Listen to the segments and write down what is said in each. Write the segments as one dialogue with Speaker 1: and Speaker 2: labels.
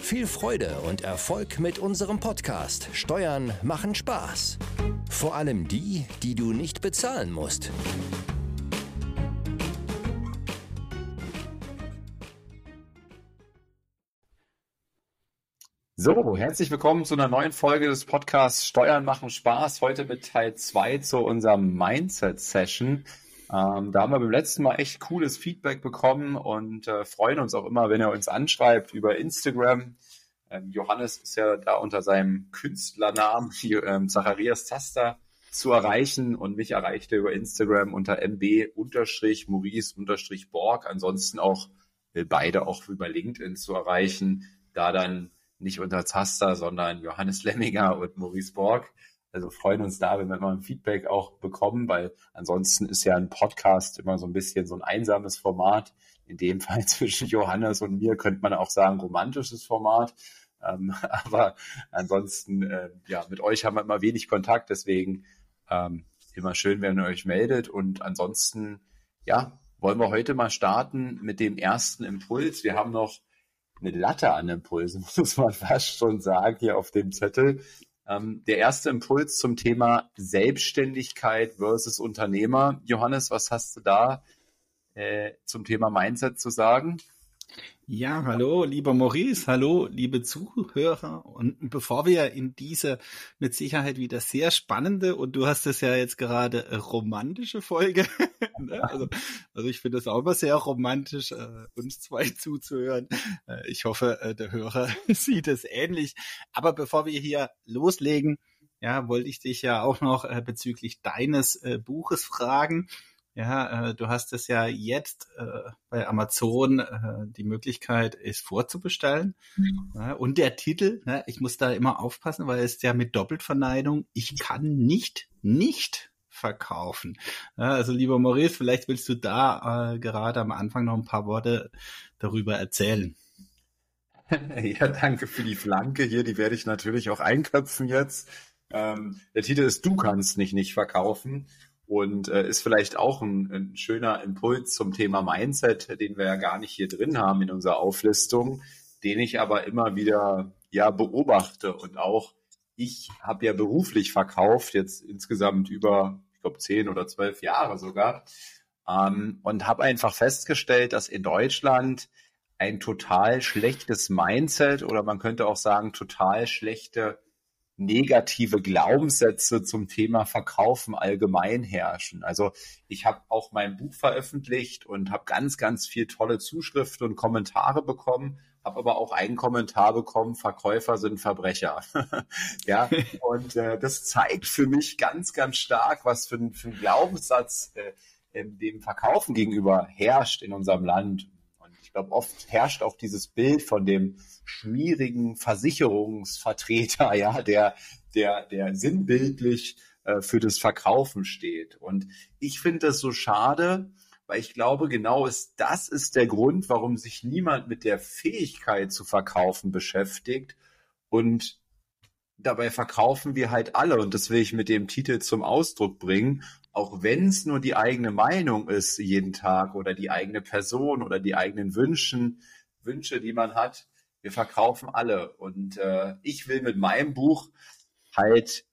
Speaker 1: Viel Freude und Erfolg mit unserem Podcast Steuern machen Spaß. Vor allem die, die du nicht bezahlen musst.
Speaker 2: So, herzlich willkommen zu einer neuen Folge des Podcasts Steuern machen Spaß. Heute mit Teil 2 zu unserem Mindset-Session. Ähm, da haben wir beim letzten Mal echt cooles Feedback bekommen und äh, freuen uns auch immer, wenn ihr uns anschreibt über Instagram. Ähm, Johannes ist ja da unter seinem Künstlernamen hier, ähm, Zacharias Taster zu erreichen und mich erreicht er über Instagram unter mb-maurice-borg. Ansonsten auch will beide auch über LinkedIn zu erreichen, da dann nicht unter Zaster, sondern Johannes Lemminger und Maurice Borg. Also freuen uns da, wenn wir mal ein Feedback auch bekommen, weil ansonsten ist ja ein Podcast immer so ein bisschen so ein einsames Format. In dem Fall zwischen Johannes und mir könnte man auch sagen, romantisches Format. Ähm, aber ansonsten, äh, ja, mit euch haben wir immer wenig Kontakt, deswegen ähm, immer schön, wenn ihr euch meldet. Und ansonsten, ja, wollen wir heute mal starten mit dem ersten Impuls. Wir haben noch eine Latte an Impulsen, muss man fast schon sagen, hier auf dem Zettel. Ähm, der erste Impuls zum Thema Selbstständigkeit versus Unternehmer. Johannes, was hast du da äh, zum Thema Mindset zu sagen?
Speaker 3: Ja, hallo, lieber Maurice, hallo, liebe Zuhörer. Und bevor wir in diese mit Sicherheit wieder sehr spannende und du hast es ja jetzt gerade äh, romantische Folge. ne? also, also ich finde es auch immer sehr romantisch, äh, uns zwei zuzuhören. Äh, ich hoffe, äh, der Hörer sieht es ähnlich. Aber bevor wir hier loslegen, ja, wollte ich dich ja auch noch äh, bezüglich deines äh, Buches fragen. Ja, äh, du hast es ja jetzt äh, bei Amazon äh, die Möglichkeit, es vorzubestellen. Mhm. Ja, und der Titel, ne, ich muss da immer aufpassen, weil es ist ja mit Doppeltverneinung, ich kann nicht, nicht verkaufen. Ja, also lieber Maurice, vielleicht willst du da äh, gerade am Anfang noch ein paar Worte darüber erzählen.
Speaker 2: Ja, danke für die Flanke hier. Die werde ich natürlich auch einköpfen jetzt. Ähm, der Titel ist Du kannst nicht nicht verkaufen und äh, ist vielleicht auch ein, ein, schöner Impuls zum Thema Mindset, den wir ja gar nicht hier drin haben in unserer Auflistung, den ich aber immer wieder ja beobachte. Und auch ich habe ja beruflich verkauft jetzt insgesamt über ich glaube zehn oder zwölf Jahre sogar ähm, und habe einfach festgestellt, dass in Deutschland ein total schlechtes Mindset oder man könnte auch sagen total schlechte negative Glaubenssätze zum Thema Verkaufen allgemein herrschen. Also ich habe auch mein Buch veröffentlicht und habe ganz, ganz viel tolle Zuschriften und Kommentare bekommen, habe aber auch einen Kommentar bekommen, Verkäufer sind Verbrecher. ja, und äh, das zeigt für mich ganz, ganz stark, was für für ein Glaubenssatz äh, dem Verkaufen gegenüber herrscht in unserem Land. Und ich glaube, oft herrscht auch dieses Bild von dem schmierigen Versicherungsvertreter, ja, der, der, der sinnbildlich äh, für das Verkaufen steht. Und ich finde das so schade, weil ich glaube, genau ist, das ist der Grund, warum sich niemand mit der Fähigkeit zu verkaufen beschäftigt. Und dabei verkaufen wir halt alle. Und das will ich mit dem Titel zum Ausdruck bringen. Auch wenn es nur die eigene Meinung ist jeden Tag oder die eigene Person oder die eigenen Wünschen, Wünsche, die man hat, wir verkaufen alle. Und äh, ich will mit meinem Buch halt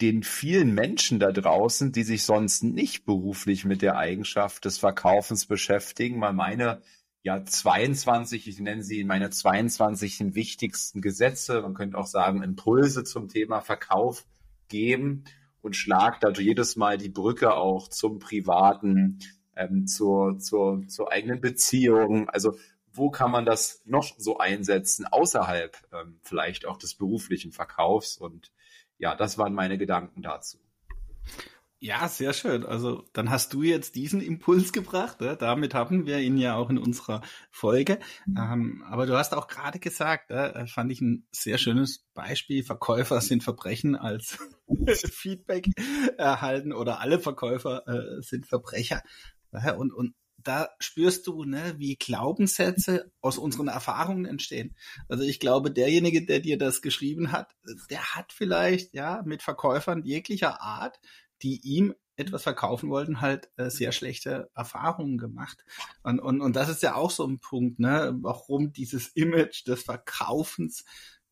Speaker 2: den vielen Menschen da draußen, die sich sonst nicht beruflich mit der Eigenschaft des Verkaufens beschäftigen, mal meine ja 22, ich nenne sie meine 22 wichtigsten Gesetze, man könnte auch sagen Impulse zum Thema Verkauf geben und schlag da jedes Mal die Brücke auch zum privaten, ähm, zur, zur, zur eigenen Beziehung. Also wo kann man das noch so einsetzen, außerhalb ähm, vielleicht auch des beruflichen Verkaufs? Und ja, das waren meine Gedanken dazu.
Speaker 3: Ja, sehr schön. Also dann hast du jetzt diesen Impuls gebracht. Ja? Damit haben wir ihn ja auch in unserer Folge. Mhm. Ähm, aber du hast auch gerade gesagt, äh, fand ich ein sehr schönes Beispiel. Verkäufer sind Verbrechen als Feedback erhalten oder alle Verkäufer äh, sind Verbrecher. Und, und da spürst du, ne, wie Glaubenssätze aus unseren Erfahrungen entstehen. Also ich glaube, derjenige, der dir das geschrieben hat, der hat vielleicht ja mit Verkäufern jeglicher Art, die ihm etwas verkaufen wollten, halt äh, sehr schlechte Erfahrungen gemacht. Und, und, und das ist ja auch so ein Punkt, ne, warum dieses Image des Verkaufens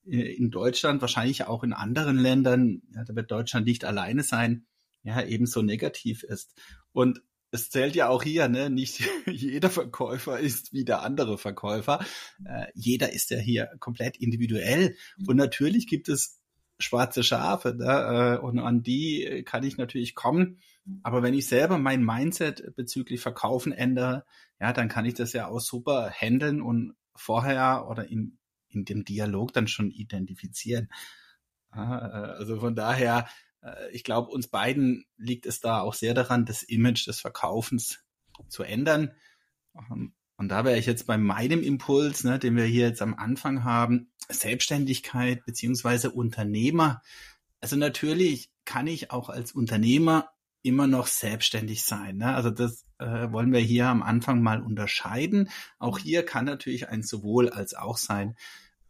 Speaker 3: äh, in Deutschland, wahrscheinlich auch in anderen Ländern, ja, da wird Deutschland nicht alleine sein, ja, ebenso negativ ist. Und es zählt ja auch hier, ne? Nicht jeder Verkäufer ist wie der andere Verkäufer. Äh, jeder ist ja hier komplett individuell. Und natürlich gibt es schwarze Schafe, ne? Äh, und an die kann ich natürlich kommen. Aber wenn ich selber mein Mindset bezüglich Verkaufen ändere, ja, dann kann ich das ja auch super handeln und vorher oder in, in dem Dialog dann schon identifizieren. Äh, also von daher äh, ich glaube, uns beiden liegt es da auch sehr daran, das Image des Verkaufens zu ändern. Und da wäre ich jetzt bei meinem Impuls, ne, den wir hier jetzt am Anfang haben, Selbstständigkeit beziehungsweise Unternehmer. Also natürlich kann ich auch als Unternehmer immer noch selbstständig sein. Ne? Also das äh, wollen wir hier am Anfang mal unterscheiden. Auch hier kann natürlich ein sowohl als auch sein.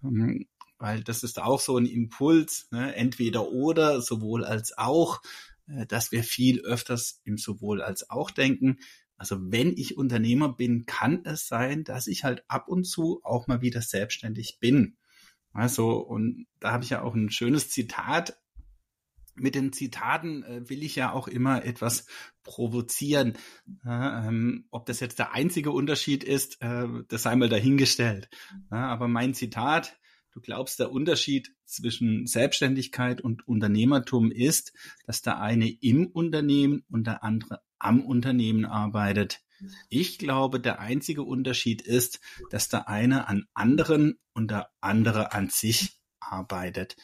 Speaker 3: Ähm, weil das ist auch so ein Impuls, ne? entweder oder, sowohl als auch, äh, dass wir viel öfters im sowohl als auch denken. Also wenn ich Unternehmer bin, kann es sein, dass ich halt ab und zu auch mal wieder selbstständig bin. Also, und da habe ich ja auch ein schönes Zitat. Mit den Zitaten äh, will ich ja auch immer etwas provozieren. Ja, ähm, ob das jetzt der einzige Unterschied ist, äh, das sei mal dahingestellt. Ja, aber mein Zitat, Du glaubst, der Unterschied zwischen Selbstständigkeit und Unternehmertum ist, dass der eine im Unternehmen und der andere am Unternehmen arbeitet. Ich glaube, der einzige Unterschied ist, dass der eine an anderen und der andere an sich arbeitet.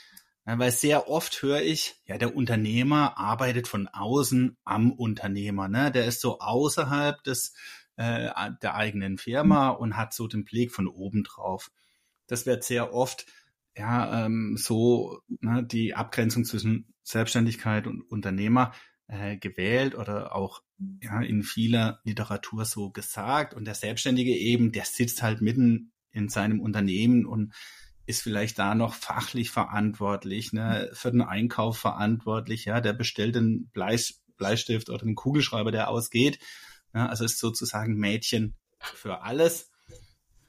Speaker 3: Weil sehr oft höre ich, ja, der Unternehmer arbeitet von außen am Unternehmer. Ne? Der ist so außerhalb des, äh, der eigenen Firma und hat so den Blick von oben drauf das wird sehr oft ja ähm, so ne, die Abgrenzung zwischen Selbstständigkeit und Unternehmer äh, gewählt oder auch ja in vieler Literatur so gesagt. Und der Selbstständige eben, der sitzt halt mitten in seinem Unternehmen und ist vielleicht da noch fachlich verantwortlich, ne, für den Einkauf verantwortlich, ja, der bestellt den Bleis, Bleistift oder den Kugelschreiber, der ausgeht. Ja, also ist sozusagen Mädchen für alles.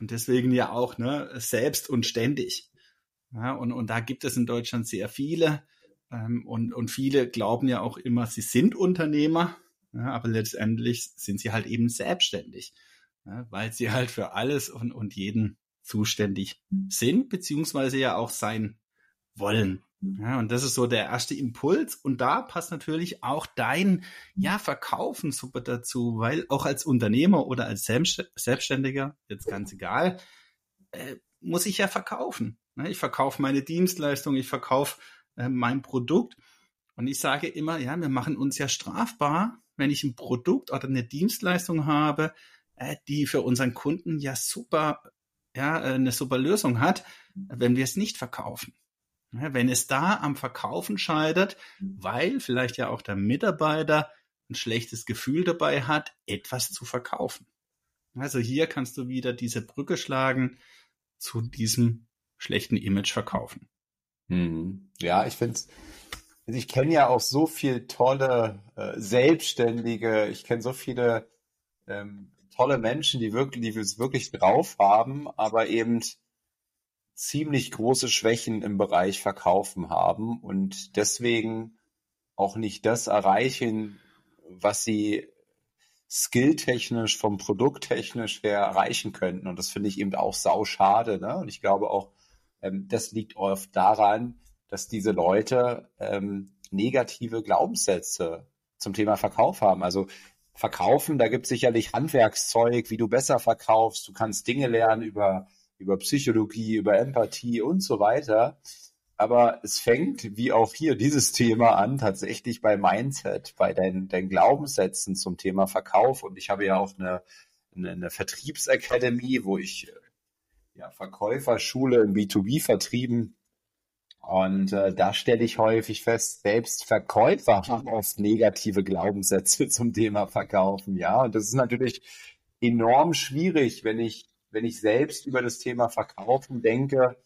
Speaker 3: Und deswegen ja auch ne, selbst und ständig. Ja, und, und da gibt es in Deutschland sehr viele. Ähm, und, und viele glauben ja auch immer, sie sind Unternehmer, ja, aber letztendlich sind sie halt eben selbstständig, ja, weil sie halt für alles und, und jeden zuständig sind, beziehungsweise ja auch sein wollen. Ja, und das ist so der erste Impuls. Und da passt natürlich auch dein, ja, Verkaufen super dazu, weil auch als Unternehmer oder als Selbstständiger, jetzt ganz egal, äh, muss ich ja verkaufen. Ne? Ich verkaufe meine Dienstleistung, ich verkaufe äh, mein Produkt. Und ich sage immer, ja, wir machen uns ja strafbar, wenn ich ein Produkt oder eine Dienstleistung habe, äh, die für unseren Kunden ja super, ja, äh, eine super Lösung hat, wenn wir es nicht verkaufen. Wenn es da am Verkaufen scheitert, weil vielleicht ja auch der Mitarbeiter ein schlechtes Gefühl dabei hat, etwas zu verkaufen. Also hier kannst du wieder diese Brücke schlagen zu diesem schlechten Image verkaufen.
Speaker 2: Hm. Ja, ich finde ich kenne ja auch so viele tolle äh, Selbstständige, ich kenne so viele ähm, tolle Menschen, die wirklich, die es wirklich drauf haben, aber eben ziemlich große Schwächen im Bereich Verkaufen haben und deswegen auch nicht das erreichen, was sie skilltechnisch, vom Produkttechnisch her erreichen könnten. Und das finde ich eben auch sau schade. Ne? Und ich glaube auch, ähm, das liegt oft daran, dass diese Leute ähm, negative Glaubenssätze zum Thema Verkauf haben. Also verkaufen, da gibt es sicherlich Handwerkszeug, wie du besser verkaufst. Du kannst Dinge lernen über über Psychologie, über Empathie und so weiter. aber es fängt, wie auch hier dieses Thema an, tatsächlich bei Mindset, bei deinen, deinen Glaubenssätzen zum Thema Verkauf. Und ich habe ja auch eine, eine, eine Vertriebsakademie, wo ich äh, ja, Verkäuferschule im B2B-Vertrieben. Und äh, da stelle ich häufig fest, selbst Verkäufer haben oft negative Glaubenssätze zum Thema Verkaufen. Ja, und das ist natürlich enorm schwierig, wenn ich, wenn ich selbst über das Thema Verkaufen denke.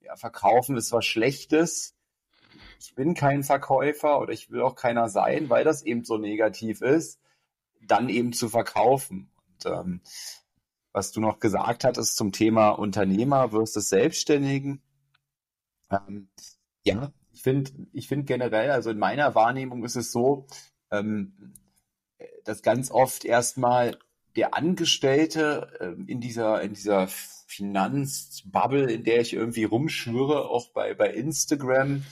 Speaker 2: Ja, Verkaufen ist was Schlechtes. Ich bin kein Verkäufer oder ich will auch keiner sein, weil das eben so negativ ist, dann eben zu verkaufen. Und ähm, was du noch gesagt hattest zum Thema Unternehmer versus Selbstständigen. Ähm, ja, ich finde, ich finde generell, also in meiner Wahrnehmung ist es so, ähm, dass ganz oft erstmal der Angestellte ähm, in dieser, in dieser Finanzbubble, in der ich irgendwie rumschwöre, auch bei, bei Instagram,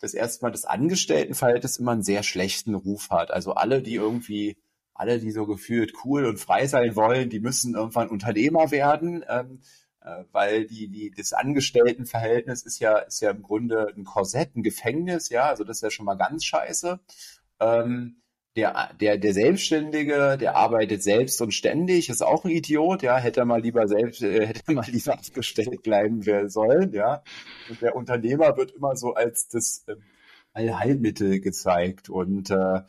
Speaker 2: dass erstmal das Angestelltenverhältnis immer einen sehr schlechten Ruf hat. Also alle, die irgendwie alle, die so gefühlt cool und frei sein wollen, die müssen irgendwann Unternehmer werden, ähm, äh, weil die, die, das Angestelltenverhältnis ist ja, ist ja im Grunde ein Korsett, ein Gefängnis, ja, also das ist ja schon mal ganz scheiße. Ähm, der, der, der Selbstständige, der arbeitet selbst und ständig, ist auch ein Idiot, ja, hätte er mal lieber selbst, äh, hätte er mal lieber abgestellt bleiben sollen, ja. Und der Unternehmer wird immer so als das äh, Allheilmittel gezeigt und äh,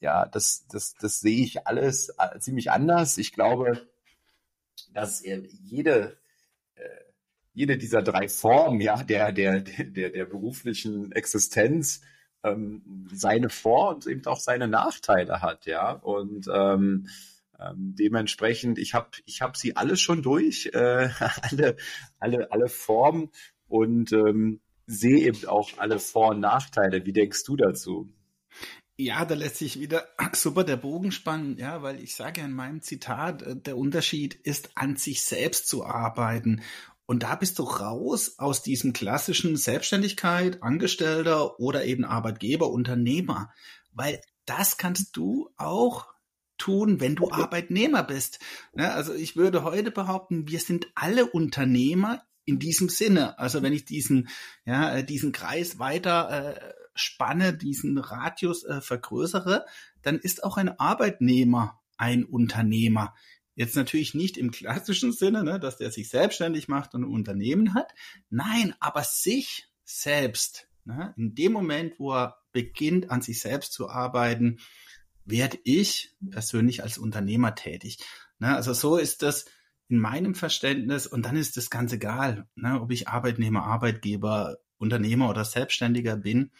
Speaker 2: ja, das, das, das sehe ich alles äh, ziemlich anders. Ich glaube, dass jede, äh, jede dieser drei Formen, ja, der, der, der, der beruflichen Existenz, ähm, seine Vor- und eben auch seine Nachteile hat, ja. Und ähm, ähm, dementsprechend, ich habe ich hab sie alle schon durch, äh, alle, alle, alle Formen und ähm, sehe eben auch alle Vor- und Nachteile. Wie denkst du dazu?
Speaker 3: Ja, da lässt sich wieder super der Bogen spannen, ja, weil ich sage ja in meinem Zitat, äh, der Unterschied ist, an sich selbst zu arbeiten. Und da bist du raus aus diesem klassischen Selbstständigkeit, Angestellter oder eben Arbeitgeber, Unternehmer. Weil das kannst du auch tun, wenn du Arbeitnehmer bist. Ja, also ich würde heute behaupten, wir sind alle Unternehmer in diesem Sinne. Also wenn ich diesen, ja, äh, diesen Kreis weiter äh, spanne, diesen Radius äh, vergrößere, dann ist auch ein Arbeitnehmer ein Unternehmer. Jetzt natürlich nicht im klassischen Sinne, ne, dass der sich selbstständig macht und ein Unternehmen hat. Nein, aber sich selbst. Ne, in dem Moment, wo er beginnt, an sich selbst zu arbeiten, werde ich persönlich als Unternehmer tätig. Ne, also so ist das in meinem Verständnis und dann ist das ganz egal, ne, ob ich Arbeitnehmer, Arbeitgeber, Unternehmer oder Selbstständiger bin.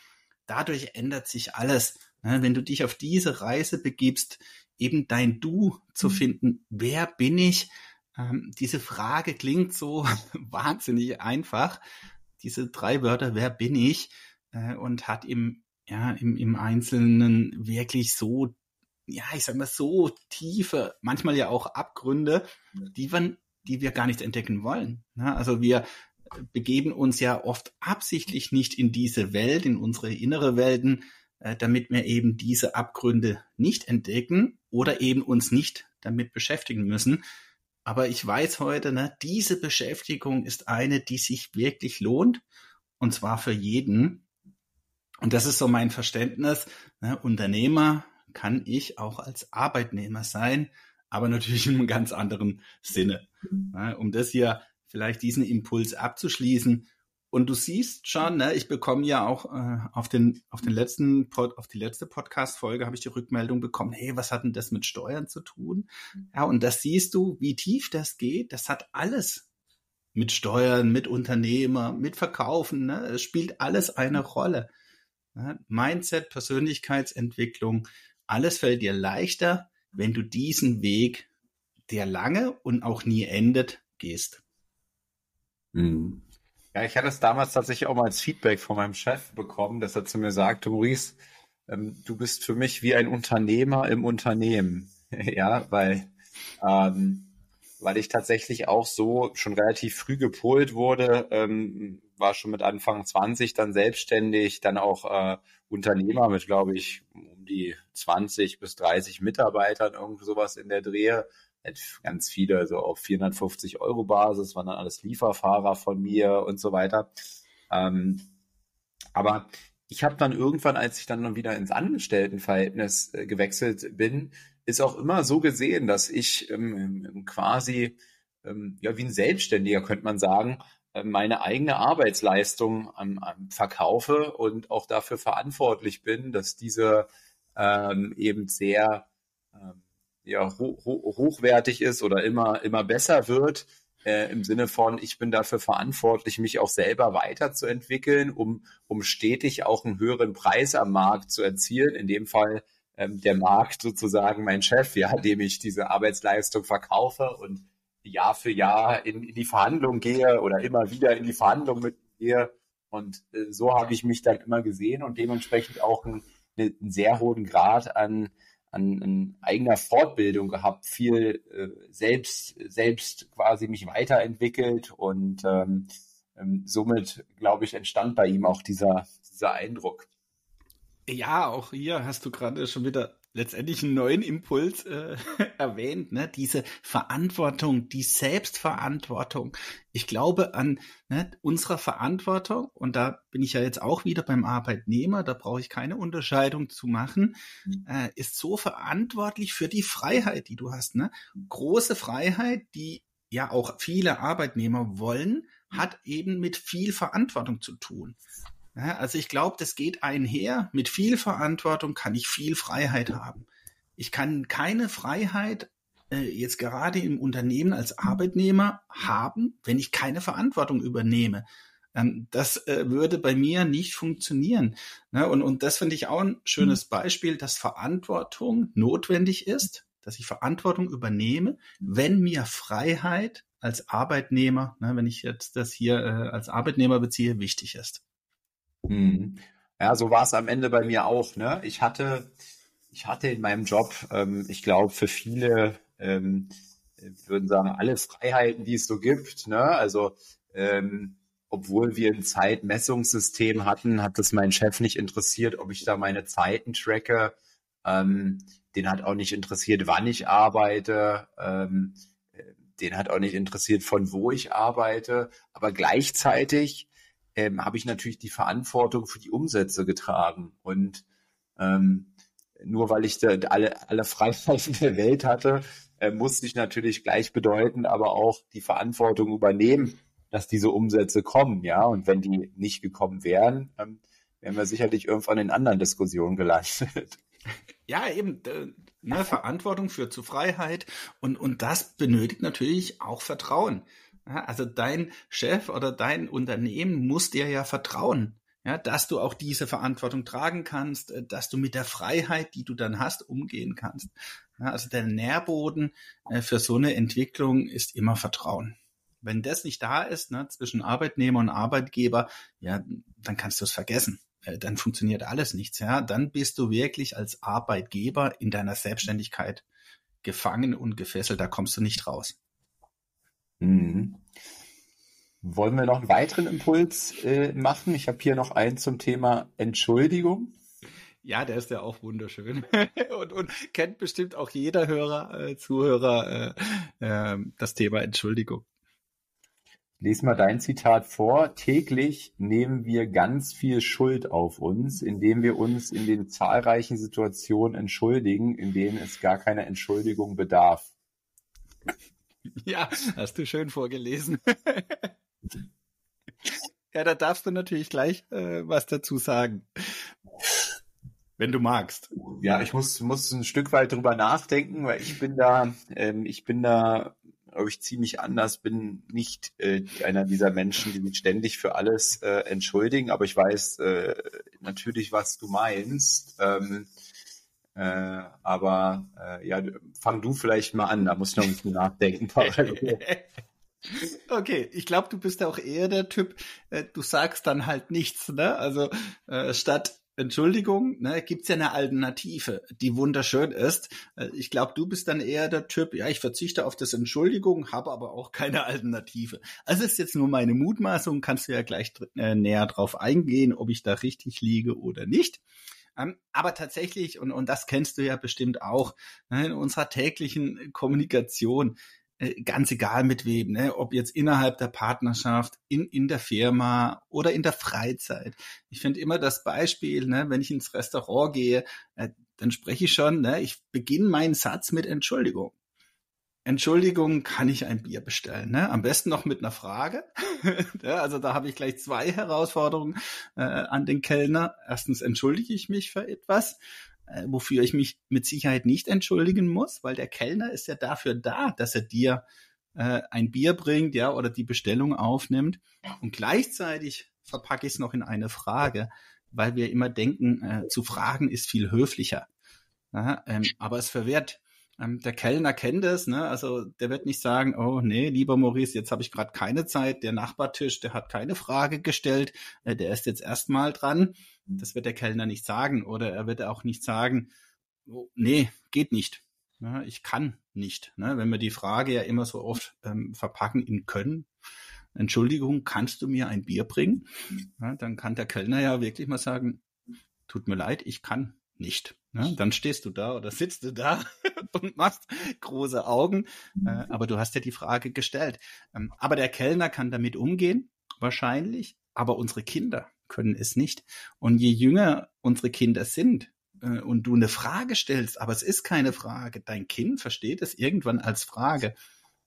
Speaker 3: Dadurch ändert sich alles. Ne, wenn du dich auf diese Reise begibst, eben dein Du zu mhm. finden. Wer bin ich? Ähm, diese Frage klingt so wahnsinnig einfach. Diese drei Wörter, wer bin ich? Äh, und hat im, ja, im, im Einzelnen wirklich so, ja, ich sag mal, so tiefe, manchmal ja auch Abgründe, die wir, die wir gar nicht entdecken wollen. Ne? Also wir begeben uns ja oft absichtlich nicht in diese Welt, in unsere innere Welten, äh, damit wir eben diese Abgründe nicht entdecken oder eben uns nicht damit beschäftigen müssen. Aber ich weiß heute, ne, diese Beschäftigung ist eine, die sich wirklich lohnt und zwar für jeden. Und das ist so mein Verständnis. Ne, Unternehmer kann ich auch als Arbeitnehmer sein, aber natürlich in einem ganz anderen Sinne. Ne, um das hier vielleicht diesen Impuls abzuschließen, und du siehst schon, ne, ich bekomme ja auch äh, auf den auf den letzten Pod, auf die letzte Podcast Folge habe ich die Rückmeldung bekommen, hey, was hat denn das mit Steuern zu tun? Ja, und das siehst du, wie tief das geht. Das hat alles mit Steuern, mit Unternehmer, mit Verkaufen, ne? Es spielt alles eine Rolle. Ne? Mindset, Persönlichkeitsentwicklung, alles fällt dir leichter, wenn du diesen Weg, der lange und auch nie endet, gehst.
Speaker 2: Mhm. Ja, ich hatte es damals tatsächlich auch mal als Feedback von meinem Chef bekommen, dass er zu mir sagte, Maurice, ähm, du bist für mich wie ein Unternehmer im Unternehmen. ja, weil, ähm, weil ich tatsächlich auch so schon relativ früh gepolt wurde, ähm, war schon mit Anfang 20 dann selbstständig, dann auch äh, Unternehmer mit, glaube ich, um die 20 bis 30 Mitarbeitern, irgend sowas in der Drehe ganz viele so auf 450 Euro Basis, waren dann alles Lieferfahrer von mir und so weiter. Ähm, Aber ich habe dann irgendwann, als ich dann wieder ins Angestelltenverhältnis äh, gewechselt bin, ist auch immer so gesehen, dass ich ähm, quasi ähm, ja wie ein Selbstständiger könnte man sagen äh, meine eigene Arbeitsleistung ähm, verkaufe und auch dafür verantwortlich bin, dass diese ähm, eben sehr ähm, ja, ho ho hochwertig ist oder immer immer besser wird äh, im Sinne von, ich bin dafür verantwortlich, mich auch selber weiterzuentwickeln, um, um stetig auch einen höheren Preis am Markt zu erzielen. In dem Fall ähm, der Markt sozusagen mein Chef, ja, dem ich diese Arbeitsleistung verkaufe und Jahr für Jahr in, in die Verhandlung gehe oder immer wieder in die Verhandlung mit gehe. Und äh, so habe ich mich dann immer gesehen und dementsprechend auch einen, einen sehr hohen Grad an an, an eigener Fortbildung gehabt, viel äh, selbst, selbst quasi mich weiterentwickelt und ähm, ähm, somit, glaube ich, entstand bei ihm auch dieser, dieser Eindruck.
Speaker 3: Ja, auch hier hast du gerade schon wieder letztendlich einen neuen Impuls äh, erwähnt, ne? diese Verantwortung, die Selbstverantwortung. Ich glaube an ne, unserer Verantwortung und da bin ich ja jetzt auch wieder beim Arbeitnehmer, da brauche ich keine Unterscheidung zu machen, mhm. äh, ist so verantwortlich für die Freiheit, die du hast. Ne? Große Freiheit, die ja auch viele Arbeitnehmer wollen, hat eben mit viel Verantwortung zu tun. Ja, also ich glaube, das geht einher. Mit viel Verantwortung kann ich viel Freiheit haben. Ich kann keine Freiheit äh, jetzt gerade im Unternehmen als Arbeitnehmer haben, wenn ich keine Verantwortung übernehme. Ähm, das äh, würde bei mir nicht funktionieren. Ne? Und, und das finde ich auch ein schönes mhm. Beispiel, dass Verantwortung notwendig ist, dass ich Verantwortung übernehme, wenn mir Freiheit als Arbeitnehmer, ne, wenn ich jetzt das hier äh, als Arbeitnehmer beziehe, wichtig ist.
Speaker 2: Mhm. Ja, so war es am Ende bei mir auch. Ne? Ich hatte, ich hatte in meinem Job, ähm, ich glaube, für viele ähm, würden sagen, alle Freiheiten, die es so gibt. Ne? Also ähm, obwohl wir ein Zeitmessungssystem hatten, hat es mein Chef nicht interessiert, ob ich da meine Zeiten tracke. Ähm, den hat auch nicht interessiert, wann ich arbeite. Ähm, den hat auch nicht interessiert, von wo ich arbeite. Aber gleichzeitig ähm, habe ich natürlich die Verantwortung für die Umsätze getragen. Und ähm, nur weil ich da alle, alle Freiheiten der Welt hatte, äh, musste ich natürlich gleichbedeutend aber auch die Verantwortung übernehmen, dass diese Umsätze kommen, ja. Und wenn die nicht gekommen wären, ähm, wären wir sicherlich irgendwann in anderen Diskussionen gelandet.
Speaker 3: Ja, eben, ne, Verantwortung führt zu Freiheit und, und das benötigt natürlich auch Vertrauen. Also dein Chef oder dein Unternehmen muss dir ja vertrauen, ja, dass du auch diese Verantwortung tragen kannst, äh, dass du mit der Freiheit, die du dann hast, umgehen kannst. Ja, also der Nährboden äh, für so eine Entwicklung ist immer Vertrauen. Wenn das nicht da ist, ne, zwischen Arbeitnehmer und Arbeitgeber, ja, dann kannst du es vergessen. Äh, dann funktioniert alles nichts. Ja, dann bist du wirklich als Arbeitgeber in deiner Selbstständigkeit gefangen und gefesselt. Da kommst du nicht raus.
Speaker 2: Mhm. Wollen wir noch einen weiteren Impuls äh, machen? Ich habe hier noch einen zum Thema Entschuldigung.
Speaker 3: Ja, der ist ja auch wunderschön und, und kennt bestimmt auch jeder Hörer, äh, Zuhörer äh, äh, das Thema Entschuldigung.
Speaker 2: Lies mal dein Zitat vor. Täglich nehmen wir ganz viel Schuld auf uns, indem wir uns in den zahlreichen Situationen entschuldigen, in denen es gar keine Entschuldigung bedarf.
Speaker 3: Ja, hast du schön vorgelesen. ja, da darfst du natürlich gleich äh, was dazu sagen. Wenn du magst.
Speaker 2: Ja, ich muss, muss ein Stück weit drüber nachdenken, weil ich bin da, ähm, ich bin da, glaube ich, ziemlich anders, bin nicht äh, einer dieser Menschen, die sich ständig für alles äh, entschuldigen, aber ich weiß äh, natürlich, was du meinst. Ähm, äh, aber äh, ja, fang du vielleicht mal an, da muss ich noch ein bisschen nachdenken.
Speaker 3: Okay, ich glaube, du bist auch eher der Typ, äh, du sagst dann halt nichts, ne? Also äh, statt Entschuldigung, ne, gibt's ja eine Alternative, die wunderschön ist. Äh, ich glaube, du bist dann eher der Typ, ja, ich verzichte auf das Entschuldigung, habe aber auch keine Alternative. Also ist jetzt nur meine Mutmaßung, kannst du ja gleich äh, näher drauf eingehen, ob ich da richtig liege oder nicht. Ähm, aber tatsächlich, und, und das kennst du ja bestimmt auch, ne, in unserer täglichen Kommunikation, äh, ganz egal mit wem, ne? ob jetzt innerhalb der Partnerschaft, in, in der Firma oder in der Freizeit. Ich finde immer das Beispiel, ne, wenn ich ins Restaurant gehe, äh, dann spreche ich schon, ich beginne meinen Satz mit Entschuldigung. Entschuldigung, kann ich ein Bier bestellen? Ne? Am besten noch mit einer Frage. ja, also da habe ich gleich zwei Herausforderungen äh, an den Kellner. Erstens entschuldige ich mich für etwas, äh, wofür ich mich mit Sicherheit nicht entschuldigen muss, weil der Kellner ist ja dafür da, dass er dir äh, ein Bier bringt, ja, oder die Bestellung aufnimmt. Und gleichzeitig verpacke ich es noch in eine Frage, weil wir immer denken, äh, zu fragen ist viel höflicher. Ja, ähm, aber es verwehrt ähm, der Kellner kennt es, ne? Also der wird nicht sagen, oh nee, lieber Maurice, jetzt habe ich gerade keine Zeit. Der Nachbartisch, der hat keine Frage gestellt, äh, der ist jetzt erstmal dran. Das wird der Kellner nicht sagen. Oder er wird auch nicht sagen, oh, nee, geht nicht. Ja, ich kann nicht. Ne? Wenn wir die Frage ja immer so oft ähm, verpacken in können. Entschuldigung, kannst du mir ein Bier bringen? Ja, dann kann der Kellner ja wirklich mal sagen, tut mir leid, ich kann nicht. Ne? Dann stehst du da oder sitzt du da und machst große Augen. Äh, aber du hast ja die Frage gestellt. Ähm, aber der Kellner kann damit umgehen, wahrscheinlich. Aber unsere Kinder können es nicht. Und je jünger unsere Kinder sind, äh, und du eine Frage stellst, aber es ist keine Frage. Dein Kind versteht es irgendwann als Frage.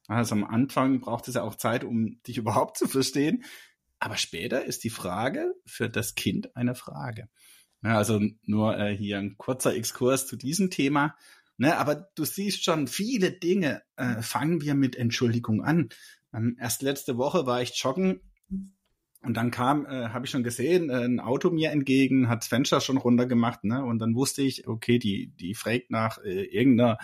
Speaker 3: Also am Anfang braucht es ja auch Zeit, um dich überhaupt zu verstehen. Aber später ist die Frage für das Kind eine Frage. Ja, also nur äh, hier ein kurzer Exkurs zu diesem Thema. Ne, aber du siehst schon, viele Dinge äh, fangen wir mit Entschuldigung an. Ähm, erst letzte Woche war ich joggen und dann kam, äh, habe ich schon gesehen, äh, ein Auto mir entgegen, hat das Fenster schon runtergemacht, ne? Und dann wusste ich, okay, die, die fragt nach äh, irgendeiner,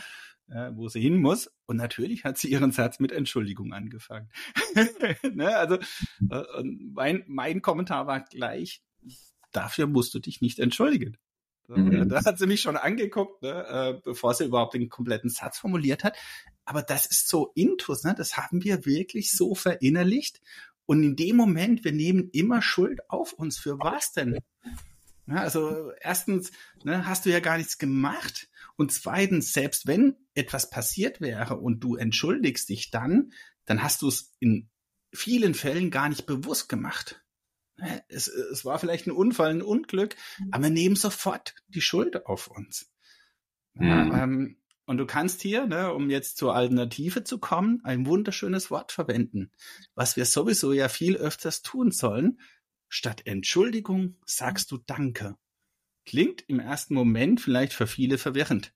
Speaker 3: äh, wo sie hin muss. Und natürlich hat sie ihren Satz mit Entschuldigung angefangen. ne? Also äh, mein, mein Kommentar war gleich, dafür musst du dich nicht entschuldigen. Mhm. Da hat sie mich schon angeguckt, ne, äh, bevor sie überhaupt den kompletten Satz formuliert hat. Aber das ist so intus, ne? das haben wir wirklich so verinnerlicht. Und in dem Moment, wir nehmen immer Schuld auf uns. Für was denn? Ja, also erstens ne, hast du ja gar nichts gemacht. Und zweitens, selbst wenn etwas passiert wäre und du entschuldigst dich dann, dann hast du es in vielen Fällen gar nicht bewusst gemacht. Es, es war vielleicht ein Unfall, ein Unglück, mhm. aber wir nehmen sofort die Schuld auf uns. Mhm. Ähm, und du kannst hier, ne, um jetzt zur Alternative zu kommen, ein wunderschönes Wort verwenden, was wir sowieso ja viel öfters tun sollen. Statt Entschuldigung sagst du Danke. Klingt im ersten Moment vielleicht für viele verwirrend.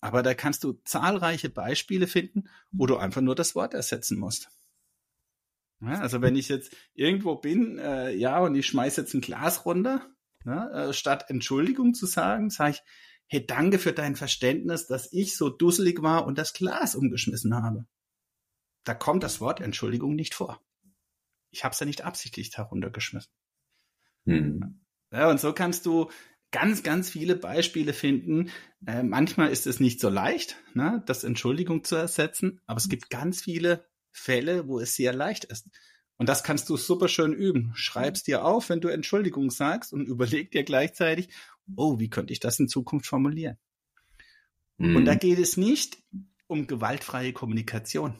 Speaker 3: Aber da kannst du zahlreiche Beispiele finden, wo du einfach nur das Wort ersetzen musst. Ja, also wenn ich jetzt irgendwo bin, äh, ja, und ich schmeiß jetzt ein Glas runter, ne, äh, statt Entschuldigung zu sagen, sage ich, hey, danke für dein Verständnis, dass ich so dusselig war und das Glas umgeschmissen habe. Da kommt das Wort Entschuldigung nicht vor. Ich habe es ja nicht absichtlich heruntergeschmissen. Hm. Ja, und so kannst du ganz, ganz viele Beispiele finden. Äh, manchmal ist es nicht so leicht, ne, das Entschuldigung zu ersetzen, aber es gibt ganz viele Fälle, wo es sehr leicht ist. Und das kannst du super schön üben. Schreib's dir auf, wenn du Entschuldigung sagst und überleg dir gleichzeitig, oh, wie könnte ich das in Zukunft formulieren? Mhm. Und da geht es nicht um gewaltfreie Kommunikation,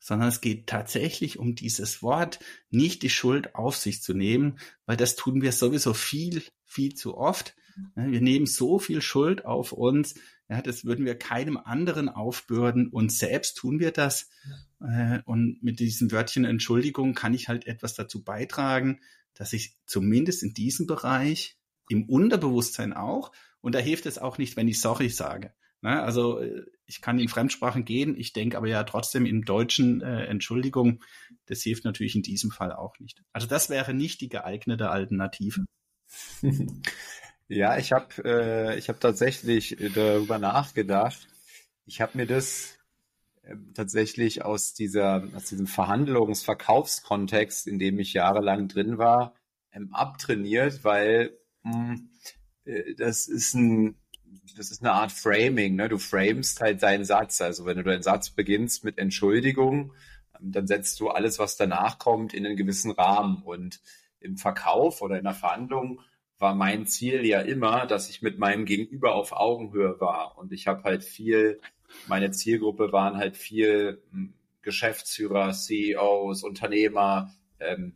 Speaker 3: sondern es geht tatsächlich um dieses Wort, nicht die Schuld auf sich zu nehmen, weil das tun wir sowieso viel, viel zu oft. Wir nehmen so viel Schuld auf uns, ja, das würden wir keinem anderen aufbürden und selbst tun wir das. Äh, und mit diesem Wörtchen Entschuldigung kann ich halt etwas dazu beitragen, dass ich zumindest in diesem Bereich im Unterbewusstsein auch, und da hilft es auch nicht, wenn ich sorry sage. Ne? Also äh, ich kann in Fremdsprachen gehen, ich denke aber ja trotzdem im Deutschen äh, Entschuldigung, das hilft natürlich in diesem Fall auch nicht. Also das wäre nicht die geeignete Alternative.
Speaker 2: Ja, ich habe äh, ich habe tatsächlich darüber nachgedacht. Ich habe mir das äh, tatsächlich aus dieser aus diesem Verhandlungs-Verkaufskontext, in dem ich jahrelang drin war, ähm, abtrainiert, weil mh, hm, äh, das ist ein das ist eine Art Framing, ne? Du framest halt deinen Satz. Also wenn du deinen Satz beginnst mit Entschuldigung, ähm, dann setzt du alles, was danach kommt, in einen gewissen Rahmen. Und im Verkauf oder in der Verhandlung war mein Ziel ja immer, dass ich mit meinem Gegenüber auf Augenhöhe war. Und ich habe halt viel meine Zielgruppe waren halt viel hm, Geschäftsführer, CEOs, Unternehmer, ähm,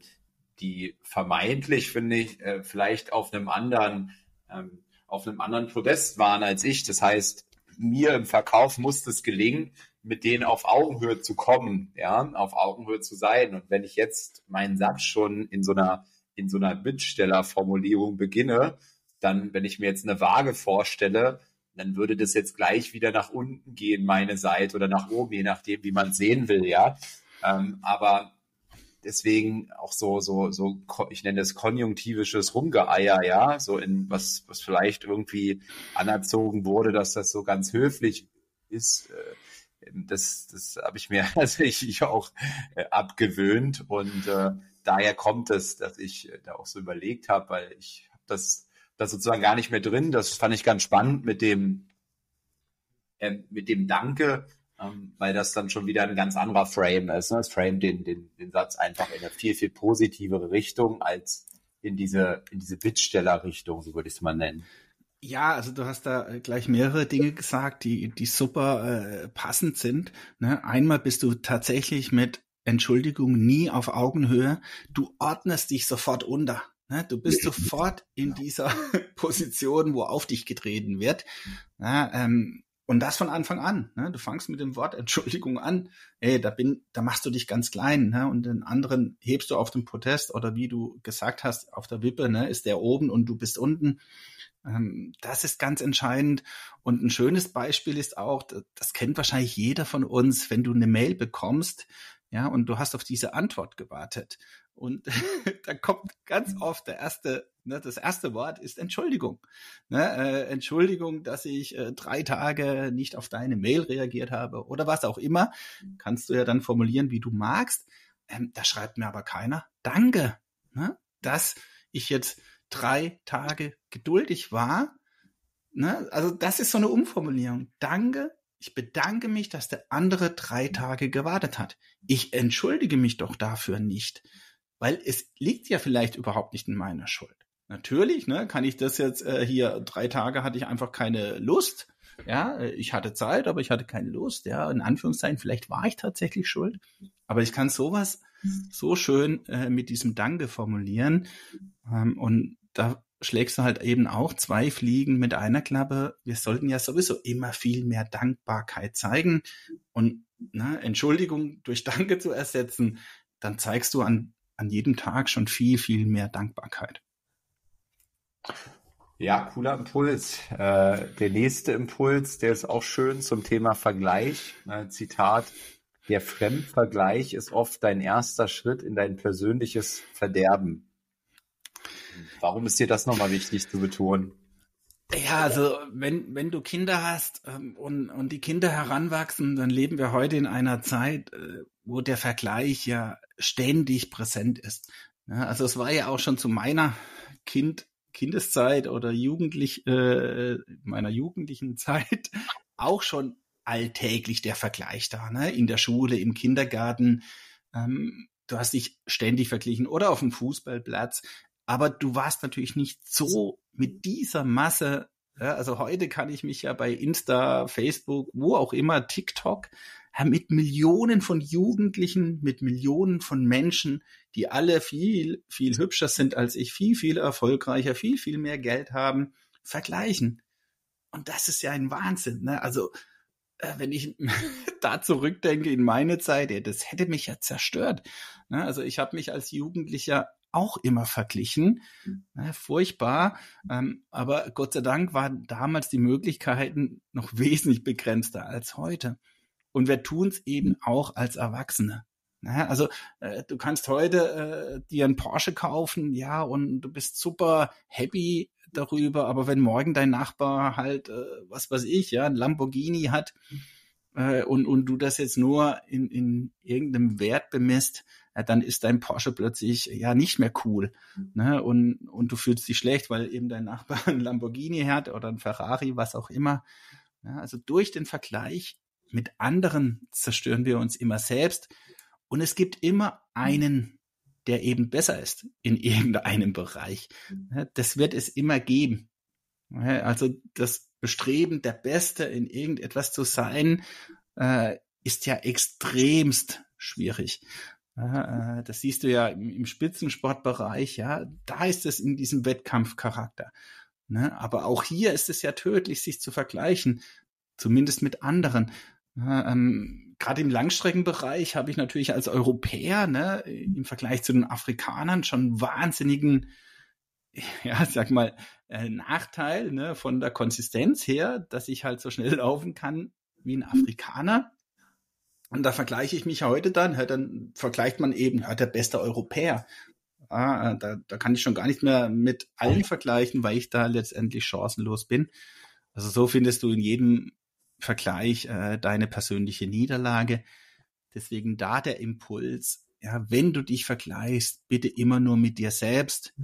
Speaker 2: die vermeintlich, finde ich, äh, vielleicht auf einem anderen, ähm, auf einem anderen Podest waren als ich. Das heißt, mir im Verkauf musste es gelingen, mit denen auf Augenhöhe zu kommen, ja, auf Augenhöhe zu sein. Und wenn ich jetzt meinen Satz schon in so einer, in so einer Bittstellerformulierung beginne, dann, wenn ich mir jetzt eine Waage vorstelle, dann würde das jetzt gleich wieder nach unten gehen, meine Seite oder nach oben, je nachdem, wie man sehen will, ja. Ähm, aber deswegen auch so, so, so, ich nenne das konjunktivisches Rumgeeier, ja, so in was, was vielleicht irgendwie anerzogen wurde, dass das so ganz höflich ist. Äh, das, das habe ich mir tatsächlich auch äh, abgewöhnt und äh, daher kommt es, dass ich da auch so überlegt habe, weil ich habe das das sozusagen gar nicht mehr drin. Das fand ich ganz spannend mit dem, äh, mit dem Danke, ähm, weil das dann schon wieder ein ganz anderer Frame ist. Ne? Das Frame den, den, den Satz einfach in eine viel, viel positivere Richtung als in diese, in diese Bittsteller-Richtung, so würde ich es mal nennen.
Speaker 3: Ja, also du hast da äh, gleich mehrere Dinge gesagt, die, die super äh, passend sind. Ne? Einmal bist du tatsächlich mit Entschuldigung nie auf Augenhöhe. Du ordnest dich sofort unter. Ne? Du bist sofort in dieser Position, wo auf dich getreten wird. Ne? Ähm, und das von Anfang an. Ne? Du fangst mit dem Wort Entschuldigung an. Ey, da bin, da machst du dich ganz klein, ne? Und den anderen hebst du auf den Protest oder wie du gesagt hast, auf der Wippe, ne, ist der oben und du bist unten. Ähm, das ist ganz entscheidend. Und ein schönes Beispiel ist auch, das kennt wahrscheinlich jeder von uns, wenn du eine Mail bekommst, ja, und du hast auf diese Antwort gewartet. Und da kommt ganz mhm. oft der erste, ne, das erste Wort ist Entschuldigung. Ne, äh, Entschuldigung, dass ich äh, drei Tage nicht auf deine Mail reagiert habe oder was auch immer. Mhm. Kannst du ja dann formulieren, wie du magst. Ähm, da schreibt mir aber keiner Danke, ne, dass ich jetzt drei Tage geduldig war. Ne? Also das ist so eine Umformulierung. Danke, ich bedanke mich, dass der andere drei Tage gewartet hat. Ich entschuldige mich doch dafür nicht weil es liegt ja vielleicht überhaupt nicht in meiner Schuld. Natürlich, ne, kann ich das jetzt äh, hier drei Tage hatte ich einfach keine Lust. Ja, äh, ich hatte Zeit, aber ich hatte keine Lust. Ja, in Anführungszeichen, vielleicht war ich tatsächlich schuld. Aber ich kann sowas so schön äh, mit diesem Danke formulieren. Ähm, und da schlägst du halt eben auch zwei Fliegen mit einer Klappe. Wir sollten ja sowieso immer viel mehr Dankbarkeit zeigen. Und ne, Entschuldigung durch Danke zu ersetzen, dann zeigst du an an jedem Tag schon viel, viel mehr Dankbarkeit.
Speaker 2: Ja, cooler Impuls. Äh, der nächste Impuls, der ist auch schön zum Thema Vergleich. Äh, Zitat, der Fremdvergleich ist oft dein erster Schritt in dein persönliches Verderben. Warum ist dir das nochmal wichtig zu betonen?
Speaker 3: Ja, also wenn, wenn du Kinder hast ähm, und, und die Kinder heranwachsen, dann leben wir heute in einer Zeit, äh, wo der Vergleich ja ständig präsent ist. Also es war ja auch schon zu meiner Kind, Kindeszeit oder jugendlich, äh, meiner jugendlichen Zeit auch schon alltäglich der Vergleich da, ne? In der Schule, im Kindergarten. Ähm, du hast dich ständig verglichen oder auf dem Fußballplatz. Aber du warst natürlich nicht so mit dieser Masse. Ja, also heute kann ich mich ja bei Insta, Facebook, wo auch immer, TikTok, mit Millionen von Jugendlichen, mit Millionen von Menschen, die alle viel, viel hübscher sind als ich, viel, viel erfolgreicher, viel, viel mehr Geld haben, vergleichen. Und das ist ja ein Wahnsinn. Ne? Also äh, wenn ich da zurückdenke in meine Zeit, ja, das hätte mich ja zerstört. Ne? Also ich habe mich als Jugendlicher auch immer verglichen. Ne? Furchtbar. Ähm, aber Gott sei Dank waren damals die Möglichkeiten noch wesentlich begrenzter als heute. Und wir tun es eben auch als Erwachsene. Ja, also äh, du kannst heute äh, dir einen Porsche kaufen, ja, und du bist super happy darüber, aber wenn morgen dein Nachbar halt, äh, was weiß ich, ja, ein Lamborghini hat äh, und, und du das jetzt nur in, in irgendeinem Wert bemisst, ja, dann ist dein Porsche plötzlich ja nicht mehr cool. Ne? Und, und du fühlst dich schlecht, weil eben dein Nachbar ein Lamborghini hat oder ein Ferrari, was auch immer. Ja, also durch den Vergleich mit anderen zerstören wir uns immer selbst. Und es gibt immer einen, der eben besser ist in irgendeinem Bereich. Das wird es immer geben. Also das Bestreben, der Beste in irgendetwas zu sein, äh, ist ja extremst schwierig. Das siehst du ja im, im, Spitzensportbereich, ja, da ist es in diesem Wettkampfcharakter. Ne? Aber auch hier ist es ja tödlich, sich zu vergleichen, zumindest mit anderen. Ähm, Gerade im Langstreckenbereich habe ich natürlich als Europäer ne, im Vergleich zu den Afrikanern schon wahnsinnigen, ja, sag mal, äh, Nachteil ne, von der Konsistenz her, dass ich halt so schnell laufen kann wie ein Afrikaner. Und da vergleiche ich mich heute dann, ja, dann vergleicht man eben ja, der beste Europäer. Ah, da, da kann ich schon gar nicht mehr mit allen vergleichen, weil ich da letztendlich chancenlos bin. Also so findest du in jedem Vergleich äh, deine persönliche Niederlage. Deswegen da der Impuls, ja, wenn du dich vergleichst, bitte immer nur mit dir selbst.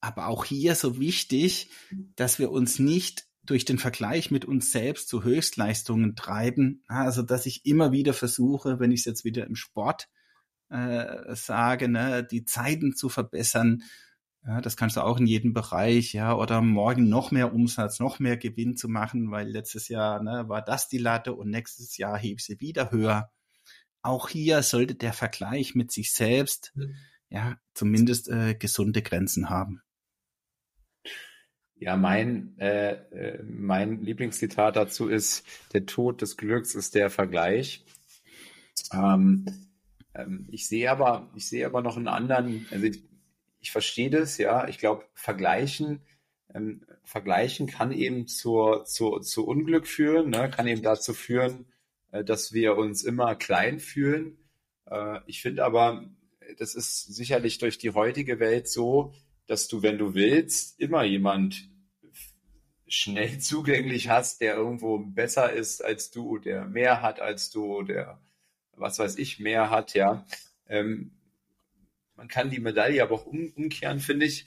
Speaker 3: Aber auch hier so wichtig, dass wir uns nicht durch den Vergleich mit uns selbst zu Höchstleistungen treiben. Also, dass ich immer wieder versuche, wenn ich es jetzt wieder im Sport äh, sage, ne, die Zeiten zu verbessern. Ja, das kannst du auch in jedem Bereich, ja, oder morgen noch mehr Umsatz, noch mehr Gewinn zu machen, weil letztes Jahr ne, war das die Latte und nächstes Jahr heb sie wieder höher. Auch hier sollte der Vergleich mit sich selbst ja zumindest äh, gesunde Grenzen haben.
Speaker 2: Ja, mein, äh, äh, mein Lieblingszitat dazu ist, der Tod des Glücks ist der Vergleich. Ähm, ähm, ich sehe aber, ich sehe aber noch einen anderen, also ich, ich verstehe das, ja, ich glaube, vergleichen, ähm, vergleichen kann eben zur, zur, zu Unglück führen, ne? kann eben dazu führen, äh, dass wir uns immer klein fühlen. Äh, ich finde aber, das ist sicherlich durch die heutige Welt so, dass du, wenn du willst, immer jemand schnell zugänglich hast, der irgendwo besser ist als du, der mehr hat als du, der was weiß ich mehr hat, ja. Ähm, man kann die Medaille aber auch um, umkehren, finde ich.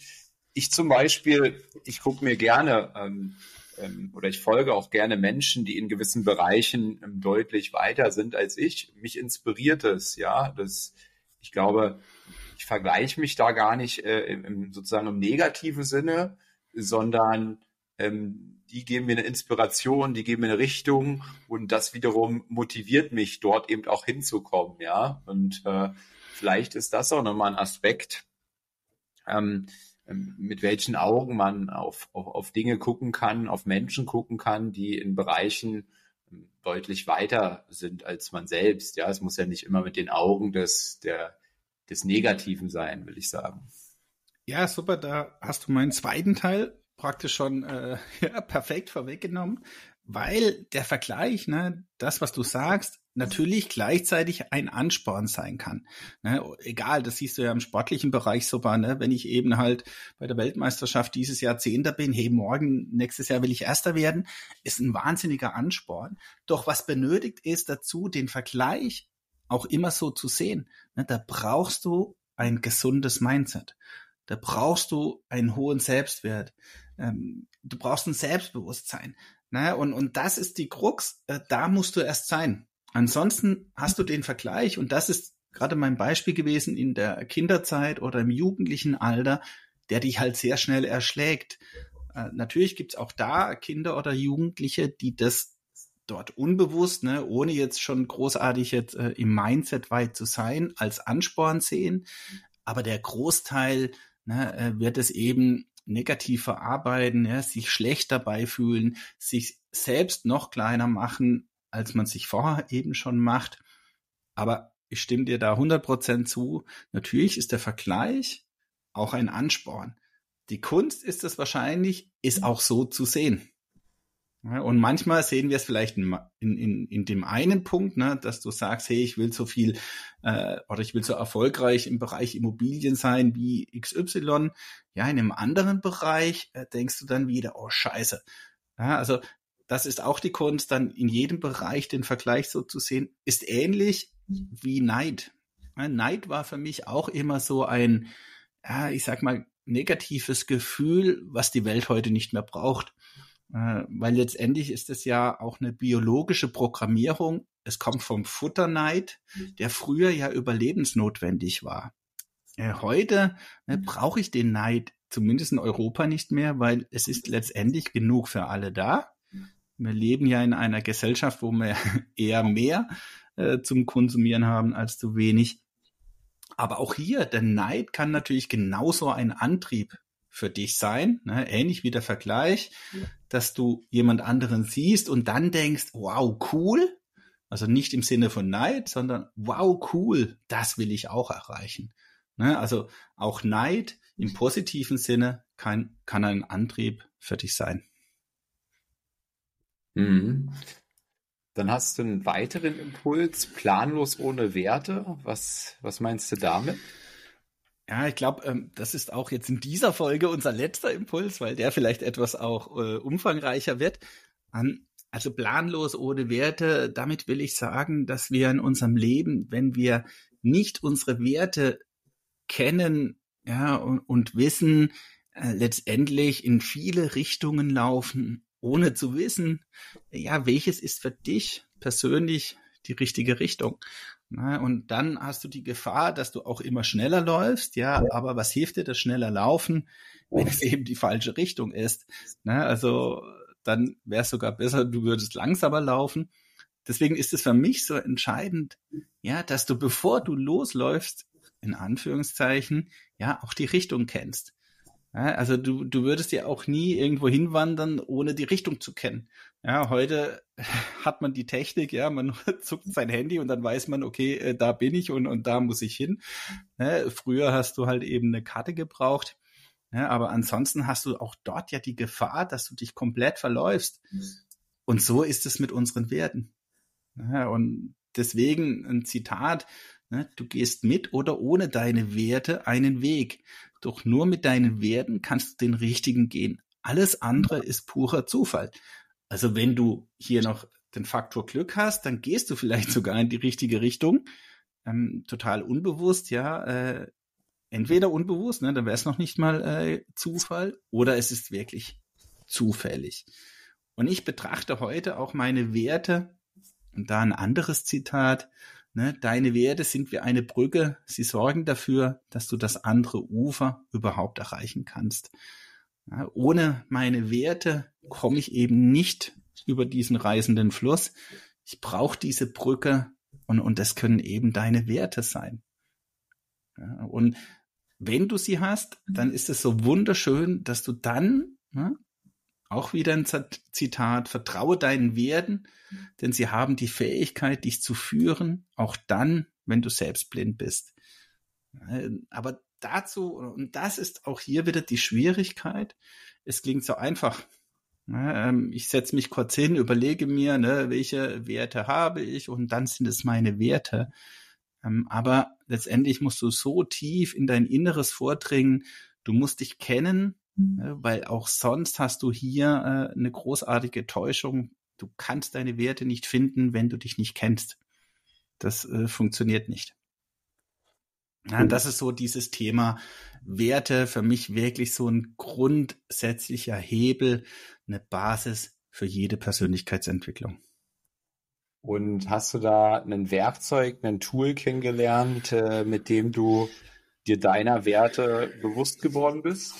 Speaker 2: Ich zum Beispiel, ich gucke mir gerne ähm, ähm, oder ich folge auch gerne Menschen, die in gewissen Bereichen ähm, deutlich weiter sind als ich. Mich inspiriert es, ja. Das, ich glaube, ich vergleiche mich da gar nicht äh, im, sozusagen im negativen Sinne, sondern ähm, die geben mir eine Inspiration, die geben mir eine Richtung und das wiederum motiviert mich, dort eben auch hinzukommen, ja. Und äh, vielleicht ist das auch nochmal ein Aspekt, ähm, mit welchen Augen man auf, auf, auf Dinge gucken kann, auf Menschen gucken kann, die in Bereichen deutlich weiter sind als man selbst. Ja, es muss ja nicht immer mit den Augen des, der, des Negativen sein, will ich sagen.
Speaker 3: Ja, super. Da hast du meinen zweiten Teil praktisch schon äh, ja, perfekt vorweggenommen, weil der Vergleich, ne, das, was du sagst, natürlich gleichzeitig ein Ansporn sein kann. Ne? Egal, das siehst du ja im sportlichen Bereich super, ne? wenn ich eben halt bei der Weltmeisterschaft dieses Jahr Zehnter bin, hey, morgen, nächstes Jahr will ich Erster werden, ist ein wahnsinniger Ansporn. Doch was benötigt ist dazu, den Vergleich auch immer so zu sehen. Ne? Da brauchst du ein gesundes Mindset. Da brauchst du einen hohen Selbstwert. Ähm, du brauchst ein Selbstbewusstsein. Ne? Und, und das ist die Krux, äh, da musst du erst sein. Ansonsten hast du den Vergleich, und das ist gerade mein Beispiel gewesen in der Kinderzeit oder im jugendlichen Alter, der dich halt sehr schnell erschlägt. Äh, natürlich gibt's auch da Kinder oder Jugendliche, die das dort unbewusst, ne, ohne jetzt schon großartig jetzt äh, im Mindset weit zu sein, als Ansporn sehen. Aber der Großteil ne, äh, wird es eben negativ verarbeiten, ja, sich schlecht dabei fühlen, sich selbst noch kleiner machen, als man sich vorher eben schon macht. Aber ich stimme dir da 100% zu. Natürlich ist der Vergleich auch ein Ansporn. Die Kunst ist es wahrscheinlich, ist auch so zu sehen. Und manchmal sehen wir es vielleicht in, in, in dem einen Punkt, ne, dass du sagst, hey, ich will so viel äh, oder ich will so erfolgreich im Bereich Immobilien sein wie XY. Ja, in einem anderen Bereich äh, denkst du dann wieder, oh scheiße. Ja, also das ist auch die Kunst, dann in jedem Bereich den Vergleich so zu sehen, ist ähnlich wie Neid. Ja, Neid war für mich auch immer so ein, ja, ich sag mal, negatives Gefühl, was die Welt heute nicht mehr braucht. Äh, weil letztendlich ist es ja auch eine biologische Programmierung. Es kommt vom Futterneid, mhm. der früher ja überlebensnotwendig war. Äh, heute ne, mhm. brauche ich den Neid zumindest in Europa nicht mehr, weil es ist letztendlich genug für alle da. Wir leben ja in einer Gesellschaft, wo wir eher mehr äh, zum Konsumieren haben als zu wenig. Aber auch hier, der Neid kann natürlich genauso ein Antrieb für dich sein, ne? ähnlich wie der Vergleich, dass du jemand anderen siehst und dann denkst, wow, cool. Also nicht im Sinne von Neid, sondern wow, cool, das will ich auch erreichen. Ne? Also auch Neid im positiven Sinne kann, kann ein Antrieb für dich sein.
Speaker 2: Mhm. Dann hast du einen weiteren Impuls, planlos ohne Werte. Was, was meinst du damit?
Speaker 3: Ja, ich glaube, ähm, das ist auch jetzt in dieser Folge unser letzter Impuls, weil der vielleicht etwas auch äh, umfangreicher wird. Um, also planlos ohne Werte, damit will ich sagen, dass wir in unserem Leben, wenn wir nicht unsere Werte kennen ja, und, und wissen, äh, letztendlich in viele Richtungen laufen, ohne zu wissen, ja, welches ist für dich persönlich die richtige Richtung. Na, und dann hast du die Gefahr, dass du auch immer schneller läufst, ja, aber was hilft dir das schneller Laufen, wenn es eben die falsche Richtung ist? Na, also dann wäre es sogar besser, du würdest langsamer laufen. Deswegen ist es für mich so entscheidend, ja, dass du, bevor du losläufst, in Anführungszeichen, ja, auch die Richtung kennst. Ja, also du, du würdest ja auch nie irgendwo hinwandern, ohne die Richtung zu kennen. Ja, heute hat man die Technik, ja, man zuckt sein Handy und dann weiß man, okay, äh, da bin ich und, und da muss ich hin. Ja, früher hast du halt eben eine Karte gebraucht. Ja, aber ansonsten hast du auch dort ja die Gefahr, dass du dich komplett verläufst. Und so ist es mit unseren Werten. Ja, und deswegen ein Zitat, ne, du gehst mit oder ohne deine Werte einen Weg. Doch nur mit deinen Werten kannst du den richtigen gehen. Alles andere ist purer Zufall. Also wenn du hier noch den Faktor Glück hast, dann gehst du vielleicht sogar in die richtige Richtung. Ähm, total unbewusst, ja. Äh, entweder unbewusst, ne, dann wäre es noch nicht mal äh, Zufall, oder es ist wirklich zufällig. Und ich betrachte heute auch meine Werte, und da ein anderes Zitat, Ne, deine Werte sind wie eine Brücke. Sie sorgen dafür, dass du das andere Ufer überhaupt erreichen kannst. Ja, ohne meine Werte komme ich eben nicht über diesen reißenden Fluss. Ich brauche diese Brücke und, und das können eben deine Werte sein. Ja, und wenn du sie hast, dann ist es so wunderschön, dass du dann ne, auch wieder ein Zitat, vertraue deinen Werten, denn sie haben die Fähigkeit, dich zu führen, auch dann, wenn du selbst blind bist. Aber dazu, und das ist auch hier wieder die Schwierigkeit, es klingt so einfach. Ähm, ich setze mich kurz hin, überlege mir, ne, welche Werte habe ich und dann sind es meine Werte. Ähm, aber letztendlich musst du so tief in dein Inneres vordringen, du musst dich kennen. Weil auch sonst hast du hier äh, eine großartige Täuschung. Du kannst deine Werte nicht finden, wenn du dich nicht kennst. Das äh, funktioniert nicht. Ja, das ist so dieses Thema Werte für mich wirklich so ein grundsätzlicher Hebel, eine Basis für jede Persönlichkeitsentwicklung.
Speaker 2: Und hast du da ein Werkzeug, ein Tool kennengelernt, äh, mit dem du dir deiner Werte bewusst geworden bist?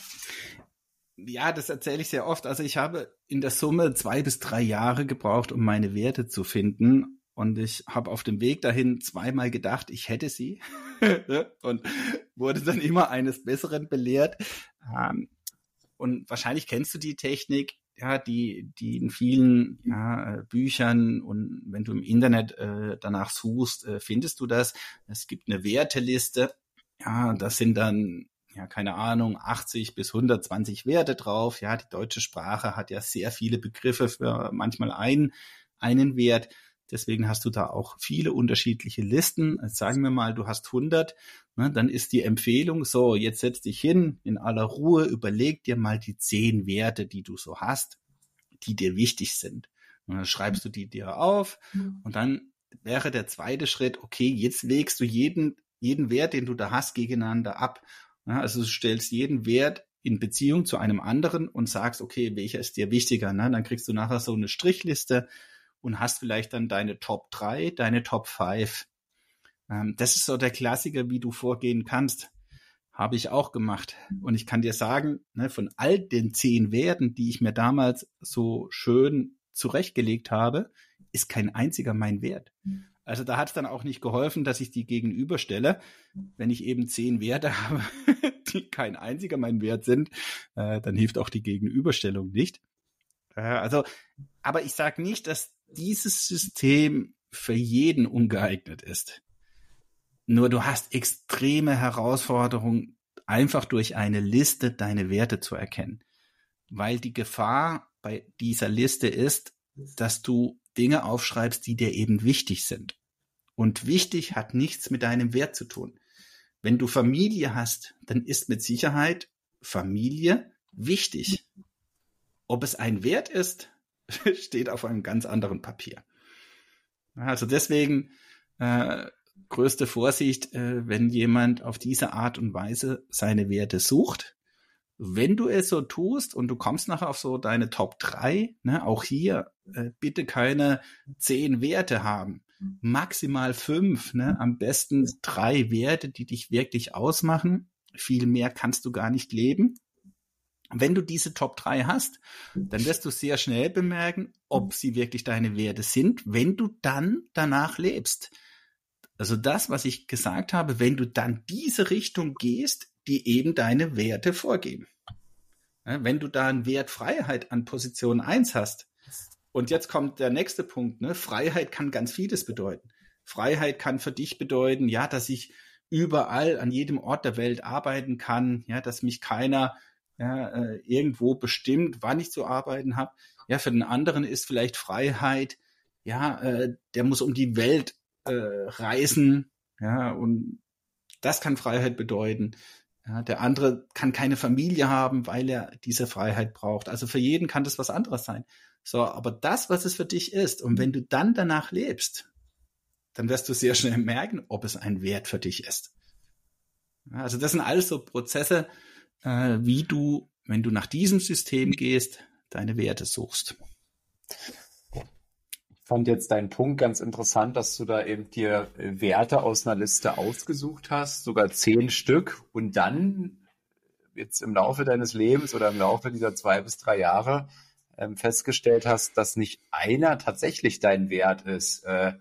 Speaker 3: Ja, das erzähle ich sehr oft. Also ich habe in der Summe zwei bis drei Jahre gebraucht, um meine Werte zu finden. Und ich habe auf dem Weg dahin zweimal gedacht, ich hätte sie. und wurde dann immer eines Besseren belehrt. Ähm, und wahrscheinlich kennst du die Technik, ja, die, die in vielen ja, Büchern und wenn du im Internet äh, danach suchst, äh, findest du das. Es gibt eine Werteliste. Ja, das sind dann ja, keine Ahnung, 80 bis 120 Werte drauf. Ja, die deutsche Sprache hat ja sehr viele Begriffe für manchmal ein, einen Wert. Deswegen hast du da auch viele unterschiedliche Listen. Jetzt sagen wir mal, du hast 100, ne, dann ist die Empfehlung so, jetzt setz dich hin, in aller Ruhe, überleg dir mal die zehn Werte, die du so hast, die dir wichtig sind. Und dann schreibst du die dir auf mhm. und dann wäre der zweite Schritt, okay, jetzt wägst du jeden, jeden Wert, den du da hast, gegeneinander ab ja, also du stellst jeden Wert in Beziehung zu einem anderen und sagst, okay, welcher ist dir wichtiger? Ne? Dann kriegst du nachher so eine Strichliste und hast vielleicht dann deine Top 3, deine Top 5. Ähm, das ist so der Klassiker, wie du vorgehen kannst. Habe ich auch gemacht. Und ich kann dir sagen, ne, von all den zehn Werten, die ich mir damals so schön zurechtgelegt habe, ist kein einziger mein Wert. Also da hat es dann auch nicht geholfen, dass ich die gegenüberstelle. Wenn ich eben zehn Werte habe, die kein einziger mein Wert sind, äh, dann hilft auch die Gegenüberstellung nicht. Äh, also, aber ich sage nicht, dass dieses System für jeden ungeeignet ist. Nur du hast extreme Herausforderungen, einfach durch eine Liste deine Werte zu erkennen. Weil die Gefahr bei dieser Liste ist, dass du Dinge aufschreibst, die dir eben wichtig sind. Und wichtig hat nichts mit deinem Wert zu tun. Wenn du Familie hast, dann ist mit Sicherheit Familie wichtig. Ob es ein Wert ist, steht auf einem ganz anderen Papier. Also deswegen äh, größte Vorsicht, äh, wenn jemand auf diese Art und Weise seine Werte sucht. Wenn du es so tust und du kommst nachher auf so deine Top 3, ne, auch hier äh, bitte keine zehn Werte haben. Maximal fünf, ne, am besten drei Werte, die dich wirklich ausmachen. Viel mehr kannst du gar nicht leben. Wenn du diese Top 3 hast, dann wirst du sehr schnell bemerken, ob sie wirklich deine Werte sind, wenn du dann danach lebst. Also das, was ich gesagt habe, wenn du dann diese Richtung gehst, die eben deine Werte vorgeben. Wenn du da einen Wert Freiheit an Position 1 hast, und jetzt kommt der nächste Punkt, ne? Freiheit kann ganz vieles bedeuten. Freiheit kann für dich bedeuten, ja, dass ich überall an jedem Ort der Welt arbeiten kann, ja, dass mich keiner ja, äh, irgendwo bestimmt, wann ich zu arbeiten habe. Ja, für den anderen ist vielleicht Freiheit, ja, äh, der muss um die Welt äh, reisen, ja, und das kann Freiheit bedeuten. Ja, der andere kann keine Familie haben, weil er diese Freiheit braucht. Also für jeden kann das was anderes sein. So, aber das, was es für dich ist, und wenn du dann danach lebst, dann wirst du sehr schnell merken, ob es ein Wert für dich ist. Also das sind alles so Prozesse, äh, wie du, wenn du nach diesem System gehst, deine Werte suchst.
Speaker 2: Ich fand jetzt deinen Punkt ganz interessant, dass du da eben dir Werte aus einer Liste ausgesucht hast, sogar zehn Stück, und dann jetzt im Laufe deines Lebens oder im Laufe dieser zwei bis drei Jahre ähm, festgestellt hast, dass nicht einer tatsächlich dein Wert ist. Äh,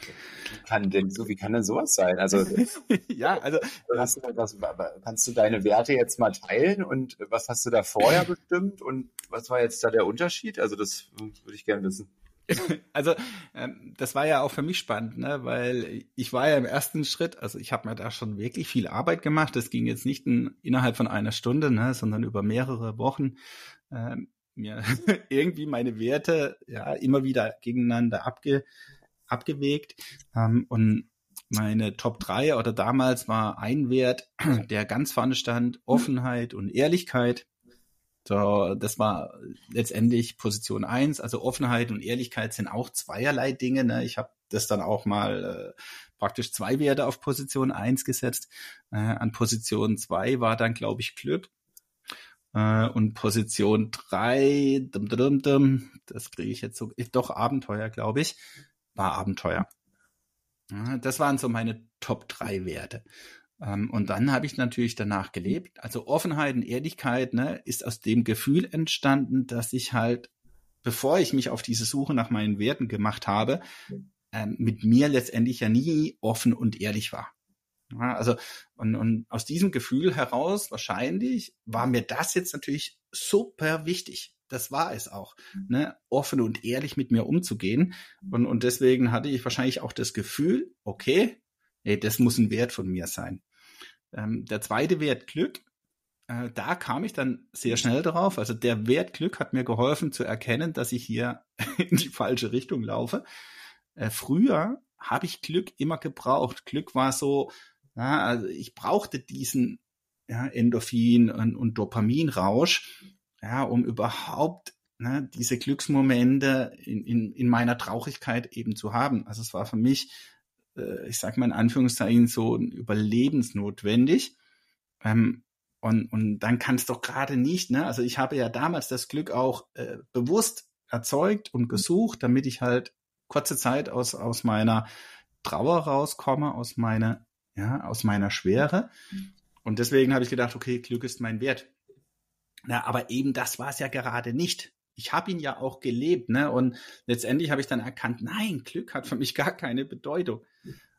Speaker 2: wie kann denn so, wie kann denn sowas sein? Also ja, also hast du, was, kannst du deine Werte jetzt mal teilen und was hast du da vorher bestimmt und was war jetzt da der Unterschied? Also das würde ich gerne wissen.
Speaker 3: Also ähm, das war ja auch für mich spannend, ne? weil ich war ja im ersten Schritt, also ich habe mir da schon wirklich viel Arbeit gemacht. Das ging jetzt nicht in, innerhalb von einer Stunde, ne? sondern über mehrere Wochen. Ähm, mir irgendwie meine Werte ja immer wieder gegeneinander abge, abgewegt. Ähm, und meine Top 3 oder damals war ein Wert, der ganz vorne stand, Offenheit und Ehrlichkeit. So, das war letztendlich Position 1. Also Offenheit und Ehrlichkeit sind auch zweierlei Dinge. Ne? Ich habe das dann auch mal äh, praktisch zwei Werte auf Position 1 gesetzt. Äh, an Position 2 war dann, glaube ich, Glück. Äh, und Position 3, dum, dum, dum, das kriege ich jetzt so, doch Abenteuer, glaube ich war Abenteuer. Das waren so meine Top 3 Werte. Ähm, und dann habe ich natürlich danach gelebt. Also Offenheit und Ehrlichkeit ne, ist aus dem Gefühl entstanden, dass ich halt, bevor ich mich auf diese Suche nach meinen Werten gemacht habe, ähm, mit mir letztendlich ja nie offen und ehrlich war. Ja, also und, und aus diesem Gefühl heraus wahrscheinlich war mir das jetzt natürlich super wichtig das war es auch, mhm. ne, offen und ehrlich mit mir umzugehen. Und, und deswegen hatte ich wahrscheinlich auch das Gefühl, okay, ey, das muss ein Wert von mir sein. Ähm, der zweite Wert Glück, äh, da kam ich dann sehr schnell darauf. Also der Wert Glück hat mir geholfen zu erkennen, dass ich hier in die falsche Richtung laufe. Äh, früher habe ich Glück immer gebraucht. Glück war so, ja, also ich brauchte diesen ja, Endorphin und, und Dopaminrausch ja, um überhaupt ne, diese Glücksmomente in, in, in meiner Traurigkeit eben zu haben. Also es war für mich, äh, ich sag mal in Anführungszeichen, so überlebensnotwendig. Ähm, und, und dann kann es doch gerade nicht, ne? Also ich habe ja damals das Glück auch äh, bewusst erzeugt und gesucht, damit ich halt kurze Zeit aus, aus meiner Trauer rauskomme, aus meiner, ja, aus meiner Schwere. Und deswegen habe ich gedacht, okay, Glück ist mein Wert. Na, aber eben das war es ja gerade nicht. ich habe ihn ja auch gelebt, ne? Und letztendlich habe ich dann erkannt, nein, Glück hat für mich gar keine Bedeutung.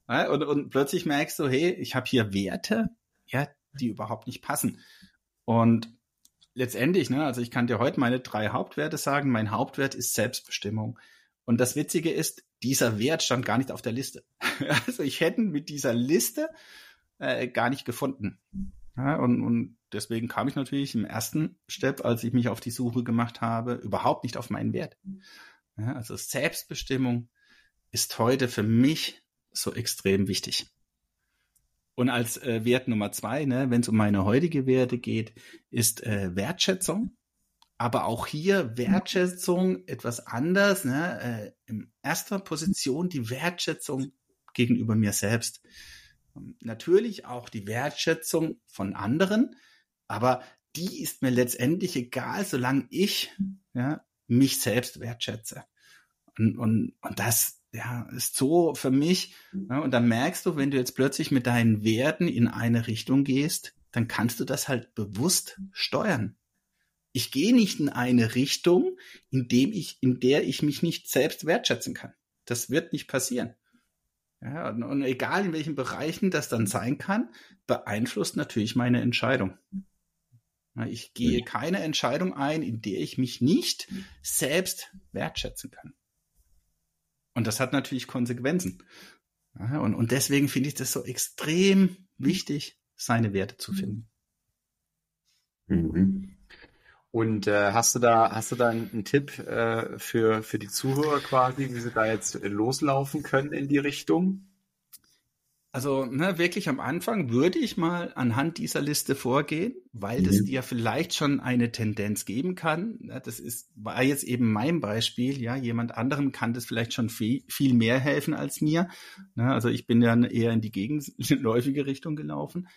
Speaker 3: Ja, und, und plötzlich merkst du, hey, ich habe hier Werte, ja, die überhaupt nicht passen. Und letztendlich, ne, also ich kann dir heute meine drei Hauptwerte sagen. Mein Hauptwert ist Selbstbestimmung. Und das Witzige ist, dieser Wert stand gar nicht auf der Liste. Also ich hätte mit dieser Liste äh, gar nicht gefunden. Ja, und, und deswegen kam ich natürlich im ersten Step, als ich mich auf die Suche gemacht habe, überhaupt nicht auf meinen Wert. Ja, also Selbstbestimmung ist heute für mich so extrem wichtig. Und als äh, Wert Nummer zwei, ne, wenn es um meine heutige Werte geht, ist äh, Wertschätzung. Aber auch hier Wertschätzung etwas anders. Ne? Äh, in erster Position die Wertschätzung gegenüber mir selbst. Natürlich auch die Wertschätzung von anderen, aber die ist mir letztendlich egal, solange ich ja, mich selbst wertschätze. Und, und, und das ja, ist so für mich. Ja, und dann merkst du, wenn du jetzt plötzlich mit deinen Werten in eine Richtung gehst, dann kannst du das halt bewusst steuern. Ich gehe nicht in eine Richtung, in dem ich, in der ich mich nicht selbst wertschätzen kann. Das wird nicht passieren. Ja, und, und egal in welchen Bereichen das dann sein kann, beeinflusst natürlich meine Entscheidung. Ich gehe keine Entscheidung ein, in der ich mich nicht selbst wertschätzen kann. Und das hat natürlich Konsequenzen. und, und deswegen finde ich das so extrem wichtig, seine Werte zu finden.
Speaker 2: Mhm. Und äh, hast du da, hast du da einen, Tipp äh, für, für die Zuhörer quasi, wie sie da jetzt loslaufen können in die Richtung?
Speaker 3: Also ne, wirklich am Anfang würde ich mal anhand dieser Liste vorgehen, weil das mhm. dir vielleicht schon eine Tendenz geben kann. Das ist war jetzt eben mein Beispiel. Ja, jemand anderem kann das vielleicht schon viel, viel mehr helfen als mir. Also ich bin ja eher in die gegenläufige Richtung gelaufen.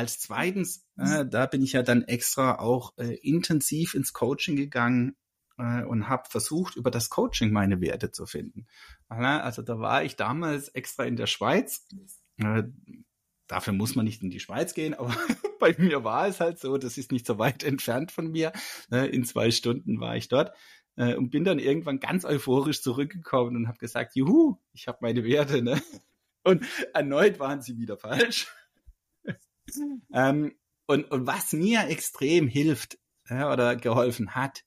Speaker 3: Als zweitens, äh, da bin ich ja dann extra auch äh, intensiv ins Coaching gegangen äh, und habe versucht, über das Coaching meine Werte zu finden. Also da war ich damals extra in der Schweiz. Äh, dafür muss man nicht in die Schweiz gehen, aber bei mir war es halt so, das ist nicht so weit entfernt von mir. Äh, in zwei Stunden war ich dort äh, und bin dann irgendwann ganz euphorisch zurückgekommen und habe gesagt, juhu, ich habe meine Werte. Ne? Und erneut waren sie wieder falsch. Ähm, und, und was mir extrem hilft ja, oder geholfen hat,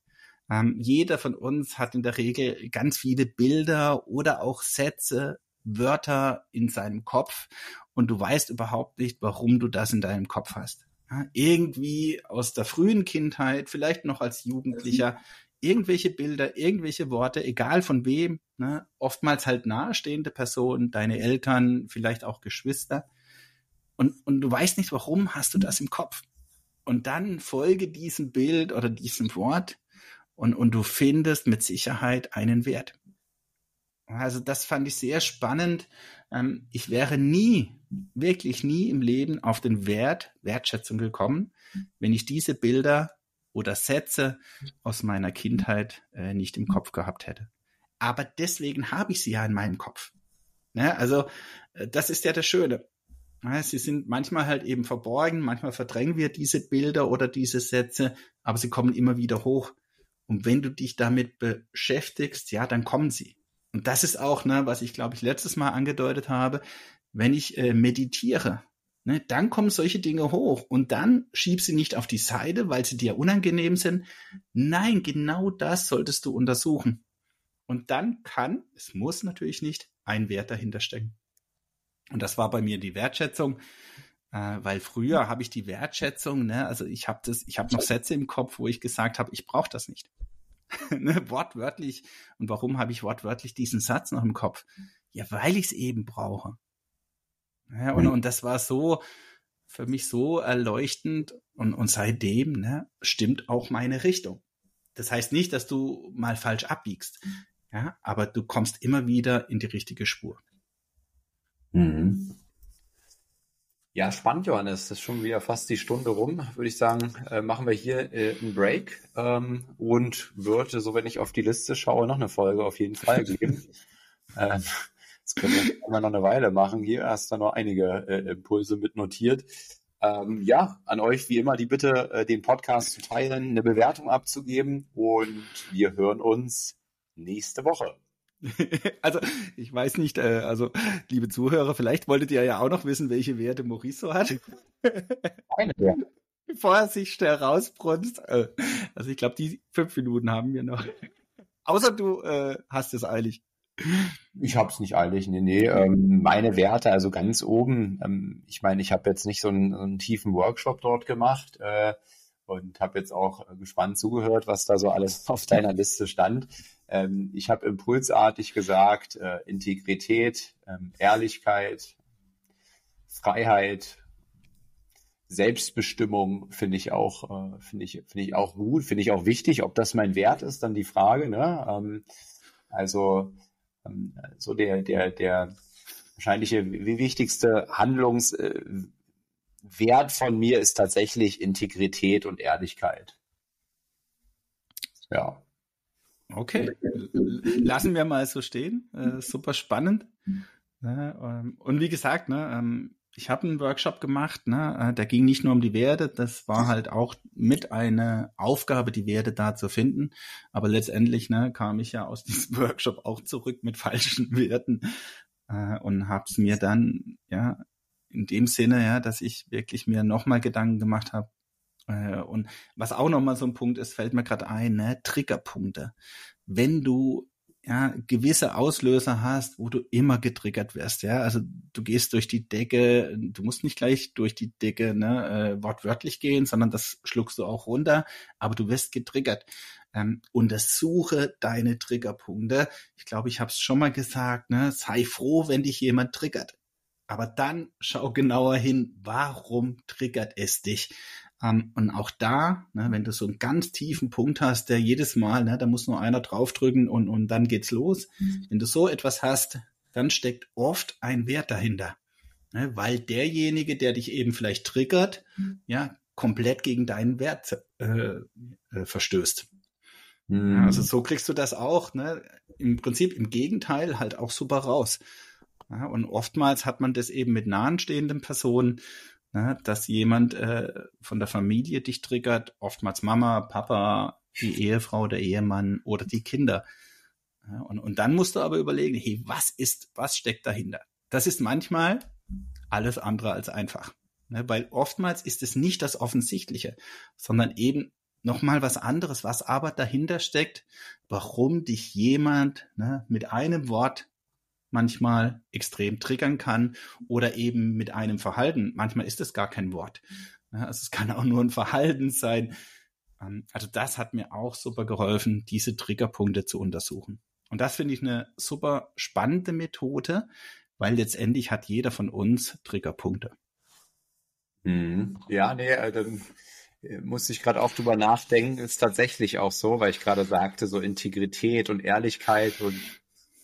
Speaker 3: ähm, jeder von uns hat in der Regel ganz viele Bilder oder auch Sätze, Wörter in seinem Kopf und du weißt überhaupt nicht, warum du das in deinem Kopf hast. Ja, irgendwie aus der frühen Kindheit, vielleicht noch als Jugendlicher, irgendwelche Bilder, irgendwelche Worte, egal von wem, ne, oftmals halt nahestehende Personen, deine Eltern, vielleicht auch Geschwister. Und, und du weißt nicht, warum hast du das im Kopf. Und dann folge diesem Bild oder diesem Wort und, und du findest mit Sicherheit einen Wert. Also das fand ich sehr spannend. Ähm, ich wäre nie, wirklich nie im Leben auf den Wert Wertschätzung gekommen, wenn ich diese Bilder oder Sätze aus meiner Kindheit äh, nicht im Kopf gehabt hätte. Aber deswegen habe ich sie ja in meinem Kopf. Ne? Also äh, das ist ja das Schöne. Sie sind manchmal halt eben verborgen, manchmal verdrängen wir diese Bilder oder diese Sätze, aber sie kommen immer wieder hoch. Und wenn du dich damit beschäftigst, ja, dann kommen sie. Und das ist auch, ne, was ich glaube ich letztes Mal angedeutet habe, wenn ich äh, meditiere, ne, dann kommen solche Dinge hoch und dann schieb sie nicht auf die Seite, weil sie dir unangenehm sind. Nein, genau das solltest du untersuchen. Und dann kann, es muss natürlich nicht, ein Wert dahinter stecken. Und das war bei mir die Wertschätzung, äh, weil früher habe ich die Wertschätzung, ne, also ich habe das, ich habe noch Sätze im Kopf, wo ich gesagt habe, ich brauche das nicht. ne, wortwörtlich. Und warum habe ich wortwörtlich diesen Satz noch im Kopf? Ja, weil ich es eben brauche. Ja, und, und das war so für mich so erleuchtend und, und seitdem ne, stimmt auch meine Richtung. Das heißt nicht, dass du mal falsch abbiegst, ja, aber du kommst immer wieder in die richtige Spur.
Speaker 2: Mhm. Ja, spannend, Johannes. Das ist schon wieder fast die Stunde rum. Würde ich sagen, äh, machen wir hier äh, einen Break ähm, und würde, so wenn ich auf die Liste schaue, noch eine Folge auf jeden Fall geben. ähm, das können wir, wir noch eine Weile machen. Hier hast du noch einige äh, Impulse mit notiert. ähm, ja, an euch wie immer die Bitte, äh, den Podcast zu teilen, eine Bewertung abzugeben und wir hören uns nächste Woche.
Speaker 3: Also, ich weiß nicht, äh, also, liebe Zuhörer, vielleicht wolltet ihr ja auch noch wissen, welche Werte Maurice so hat. Keine Werte. Bevor er sich schnell rausbrunst. Äh, also, ich glaube, die fünf Minuten haben wir noch. Außer du äh, hast es eilig.
Speaker 2: Ich habe es nicht eilig, nee, nee. Ähm, meine Werte, also ganz oben, ähm, ich meine, ich habe jetzt nicht so einen, so einen, tiefen Workshop dort gemacht äh, und habe jetzt auch gespannt zugehört, was da so alles auf deiner Liste stand. Ähm, ich habe impulsartig gesagt, äh, Integrität, ähm, Ehrlichkeit, Freiheit, Selbstbestimmung finde ich auch, äh, finde ich, finde ich auch gut, finde ich auch wichtig. Ob das mein Wert ist, dann die Frage. Ne? Ähm, also ähm, so der, der, der wahrscheinliche wichtigste Handlungswert äh, von mir ist tatsächlich Integrität und Ehrlichkeit.
Speaker 3: Ja. Okay, lassen wir mal so stehen. Äh, super spannend. Ja, ähm, und wie gesagt, ne, ähm, ich habe einen Workshop gemacht, ne, äh, der ging nicht nur um die Werte, das war halt auch mit einer Aufgabe, die Werte da zu finden. Aber letztendlich ne, kam ich ja aus diesem Workshop auch zurück mit falschen Werten äh, und habe es mir dann ja in dem Sinne, ja, dass ich wirklich mir nochmal Gedanken gemacht habe. Äh, und was auch nochmal so ein Punkt ist, fällt mir gerade ein, ne, Triggerpunkte. Wenn du ja, gewisse Auslöser hast, wo du immer getriggert wirst, ja, also du gehst durch die Decke, du musst nicht gleich durch die Decke ne, äh, wortwörtlich gehen, sondern das schluckst du auch runter, aber du wirst getriggert. Ähm, untersuche deine Triggerpunkte. Ich glaube, ich habe es schon mal gesagt, ne, sei froh, wenn dich jemand triggert. Aber dann schau genauer hin, warum triggert es dich? Ähm, und auch da, ne, wenn du so einen ganz tiefen Punkt hast, der jedes Mal, ne, da muss nur einer draufdrücken und, und dann geht's los. Mhm. Wenn du so etwas hast, dann steckt oft ein Wert dahinter. Ne, weil derjenige, der dich eben vielleicht triggert, mhm. ja, komplett gegen deinen Wert äh, äh, verstößt. Mhm. Ja, also so kriegst du das auch, ne? Im Prinzip im Gegenteil halt auch super raus. Ja, und oftmals hat man das eben mit nahenstehenden Personen, ne, dass jemand äh, von der Familie dich triggert, oftmals Mama, Papa, die Ehefrau, der Ehemann oder die Kinder. Ja, und, und dann musst du aber überlegen, hey, was ist, was steckt dahinter? Das ist manchmal alles andere als einfach. Ne, weil oftmals ist es nicht das Offensichtliche, sondern eben nochmal was anderes, was aber dahinter steckt, warum dich jemand ne, mit einem Wort manchmal extrem triggern kann oder eben mit einem Verhalten. Manchmal ist es gar kein Wort. also es kann auch nur ein Verhalten sein. Ähm, also das hat mir auch super geholfen, diese Triggerpunkte zu untersuchen. Und das finde ich eine super spannende Methode, weil letztendlich hat jeder von uns Triggerpunkte.
Speaker 2: Mhm. Ja, nee, äh, dann äh, muss ich gerade auch drüber nachdenken, ist tatsächlich auch so, weil ich gerade sagte, so Integrität und Ehrlichkeit und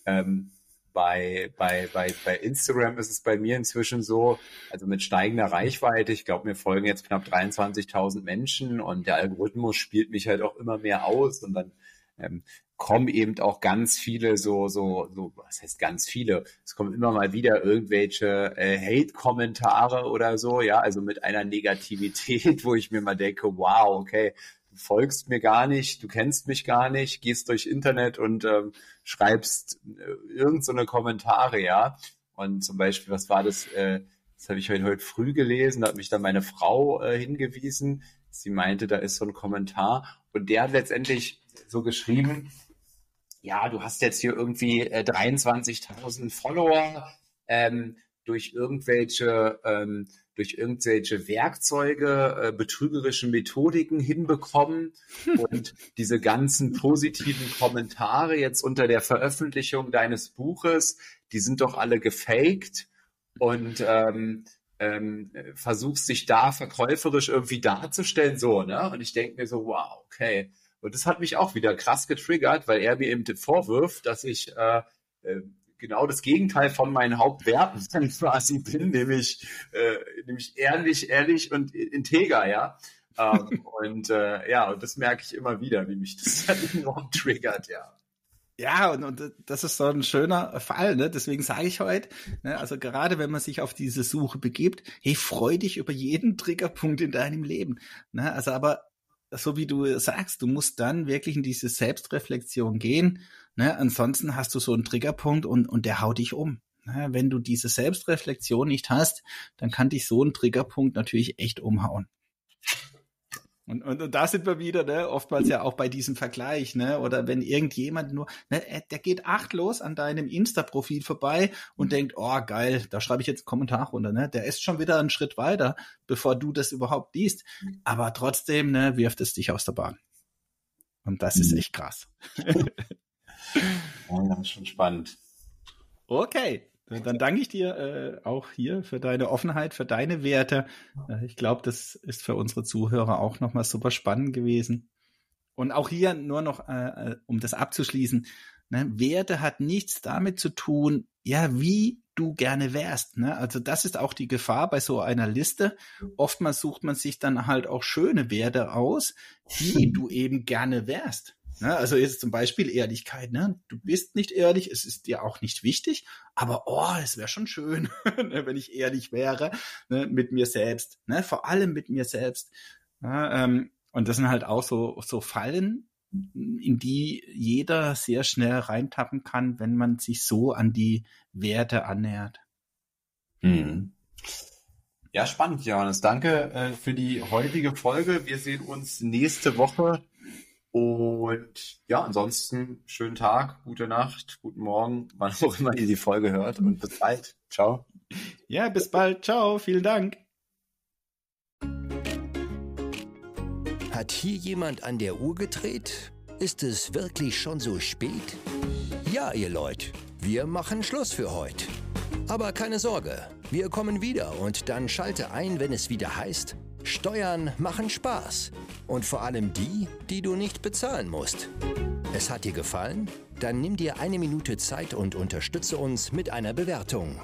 Speaker 2: ähm, bei, bei, bei, bei Instagram ist es bei mir inzwischen so, also mit steigender Reichweite, ich glaube, mir folgen jetzt knapp 23.000 Menschen und der Algorithmus spielt mich halt auch immer mehr aus und dann ähm, kommen eben auch ganz viele so, so, so, was heißt ganz viele? Es kommen immer mal wieder irgendwelche äh, Hate-Kommentare oder so, ja, also mit einer Negativität, wo ich mir mal denke, wow, okay, du folgst mir gar nicht, du kennst mich gar nicht, gehst durch Internet und ähm, schreibst äh, irgend so Kommentare, ja. Und zum Beispiel, was war das? Äh, das habe ich heute, heute früh gelesen, da hat mich dann meine Frau äh, hingewiesen. Sie meinte, da ist so ein Kommentar und der hat letztendlich so geschrieben, ja, du hast jetzt hier irgendwie äh, 23.000 Follower ähm, durch irgendwelche ähm, durch irgendwelche Werkzeuge, äh, betrügerische Methodiken hinbekommen und diese ganzen positiven Kommentare jetzt unter der Veröffentlichung deines Buches, die sind doch alle gefaked und ähm, ähm, versuchst dich da verkäuferisch irgendwie darzustellen, so, ne? Und ich denke mir so, wow, okay. Und das hat mich auch wieder krass getriggert, weil er mir eben vorwirft, dass ich äh, äh, genau das Gegenteil von meinen Hauptwerten quasi bin, nämlich, äh, nämlich ehrlich, ehrlich und integer, ja. ähm, und äh, ja, und das merke ich immer wieder, wie mich das dann enorm triggert, ja.
Speaker 3: Ja, und, und das ist so ein schöner Fall, ne? Deswegen sage ich heute, ne, also gerade wenn man sich auf diese Suche begibt, hey, freu dich über jeden Triggerpunkt in deinem Leben. Ne? Also aber so wie du sagst, du musst dann wirklich in diese Selbstreflexion gehen. Ne? Ansonsten hast du so einen Triggerpunkt und, und der haut dich um. Ne? Wenn du diese Selbstreflexion nicht hast, dann kann dich so ein Triggerpunkt natürlich echt umhauen. Und, und, und da sind wir wieder, ne, oftmals ja auch bei diesem Vergleich, ne, oder wenn irgendjemand nur, ne, der geht achtlos an deinem Insta-Profil vorbei und mhm. denkt, oh geil, da schreibe ich jetzt einen Kommentar runter, ne, der ist schon wieder einen Schritt weiter, bevor du das überhaupt liest, mhm. aber trotzdem, ne, wirft es dich aus der Bahn. Und das ist mhm. echt krass.
Speaker 2: ja, schon spannend.
Speaker 3: Okay. Dann danke ich dir äh, auch hier für deine Offenheit, für deine Werte. Äh, ich glaube, das ist für unsere Zuhörer auch nochmal super spannend gewesen. Und auch hier nur noch, äh, äh, um das abzuschließen, ne, Werte hat nichts damit zu tun, ja, wie du gerne wärst. Ne? Also das ist auch die Gefahr bei so einer Liste. Oftmals sucht man sich dann halt auch schöne Werte aus, die du eben gerne wärst. Ne? Also jetzt zum Beispiel Ehrlichkeit. Ne? Du bist nicht ehrlich, es ist dir auch nicht wichtig, aber oh, es wäre schon schön, ne, wenn ich ehrlich wäre ne, mit mir selbst. Ne? Vor allem mit mir selbst. Ja, ähm, und das sind halt auch so, so Fallen, in die jeder sehr schnell reintappen kann, wenn man sich so an die Werte annähert.
Speaker 2: Hm. Ja, spannend, Johannes. Danke äh, für die heutige Folge. Wir sehen uns nächste Woche und ja, ansonsten schönen Tag, gute Nacht, guten Morgen, wann auch immer ihr die Folge hört und bis bald. Ciao.
Speaker 3: Ja, bis bald. Ciao. Vielen Dank.
Speaker 1: Hat hier jemand an der Uhr gedreht? Ist es wirklich schon so spät? Ja, ihr Leute, wir machen Schluss für heute. Aber keine Sorge, wir kommen wieder und dann schalte ein, wenn es wieder heißt, Steuern machen Spaß. Und vor allem die, die du nicht bezahlen musst. Es hat dir gefallen? Dann nimm dir eine Minute Zeit und unterstütze uns mit einer Bewertung.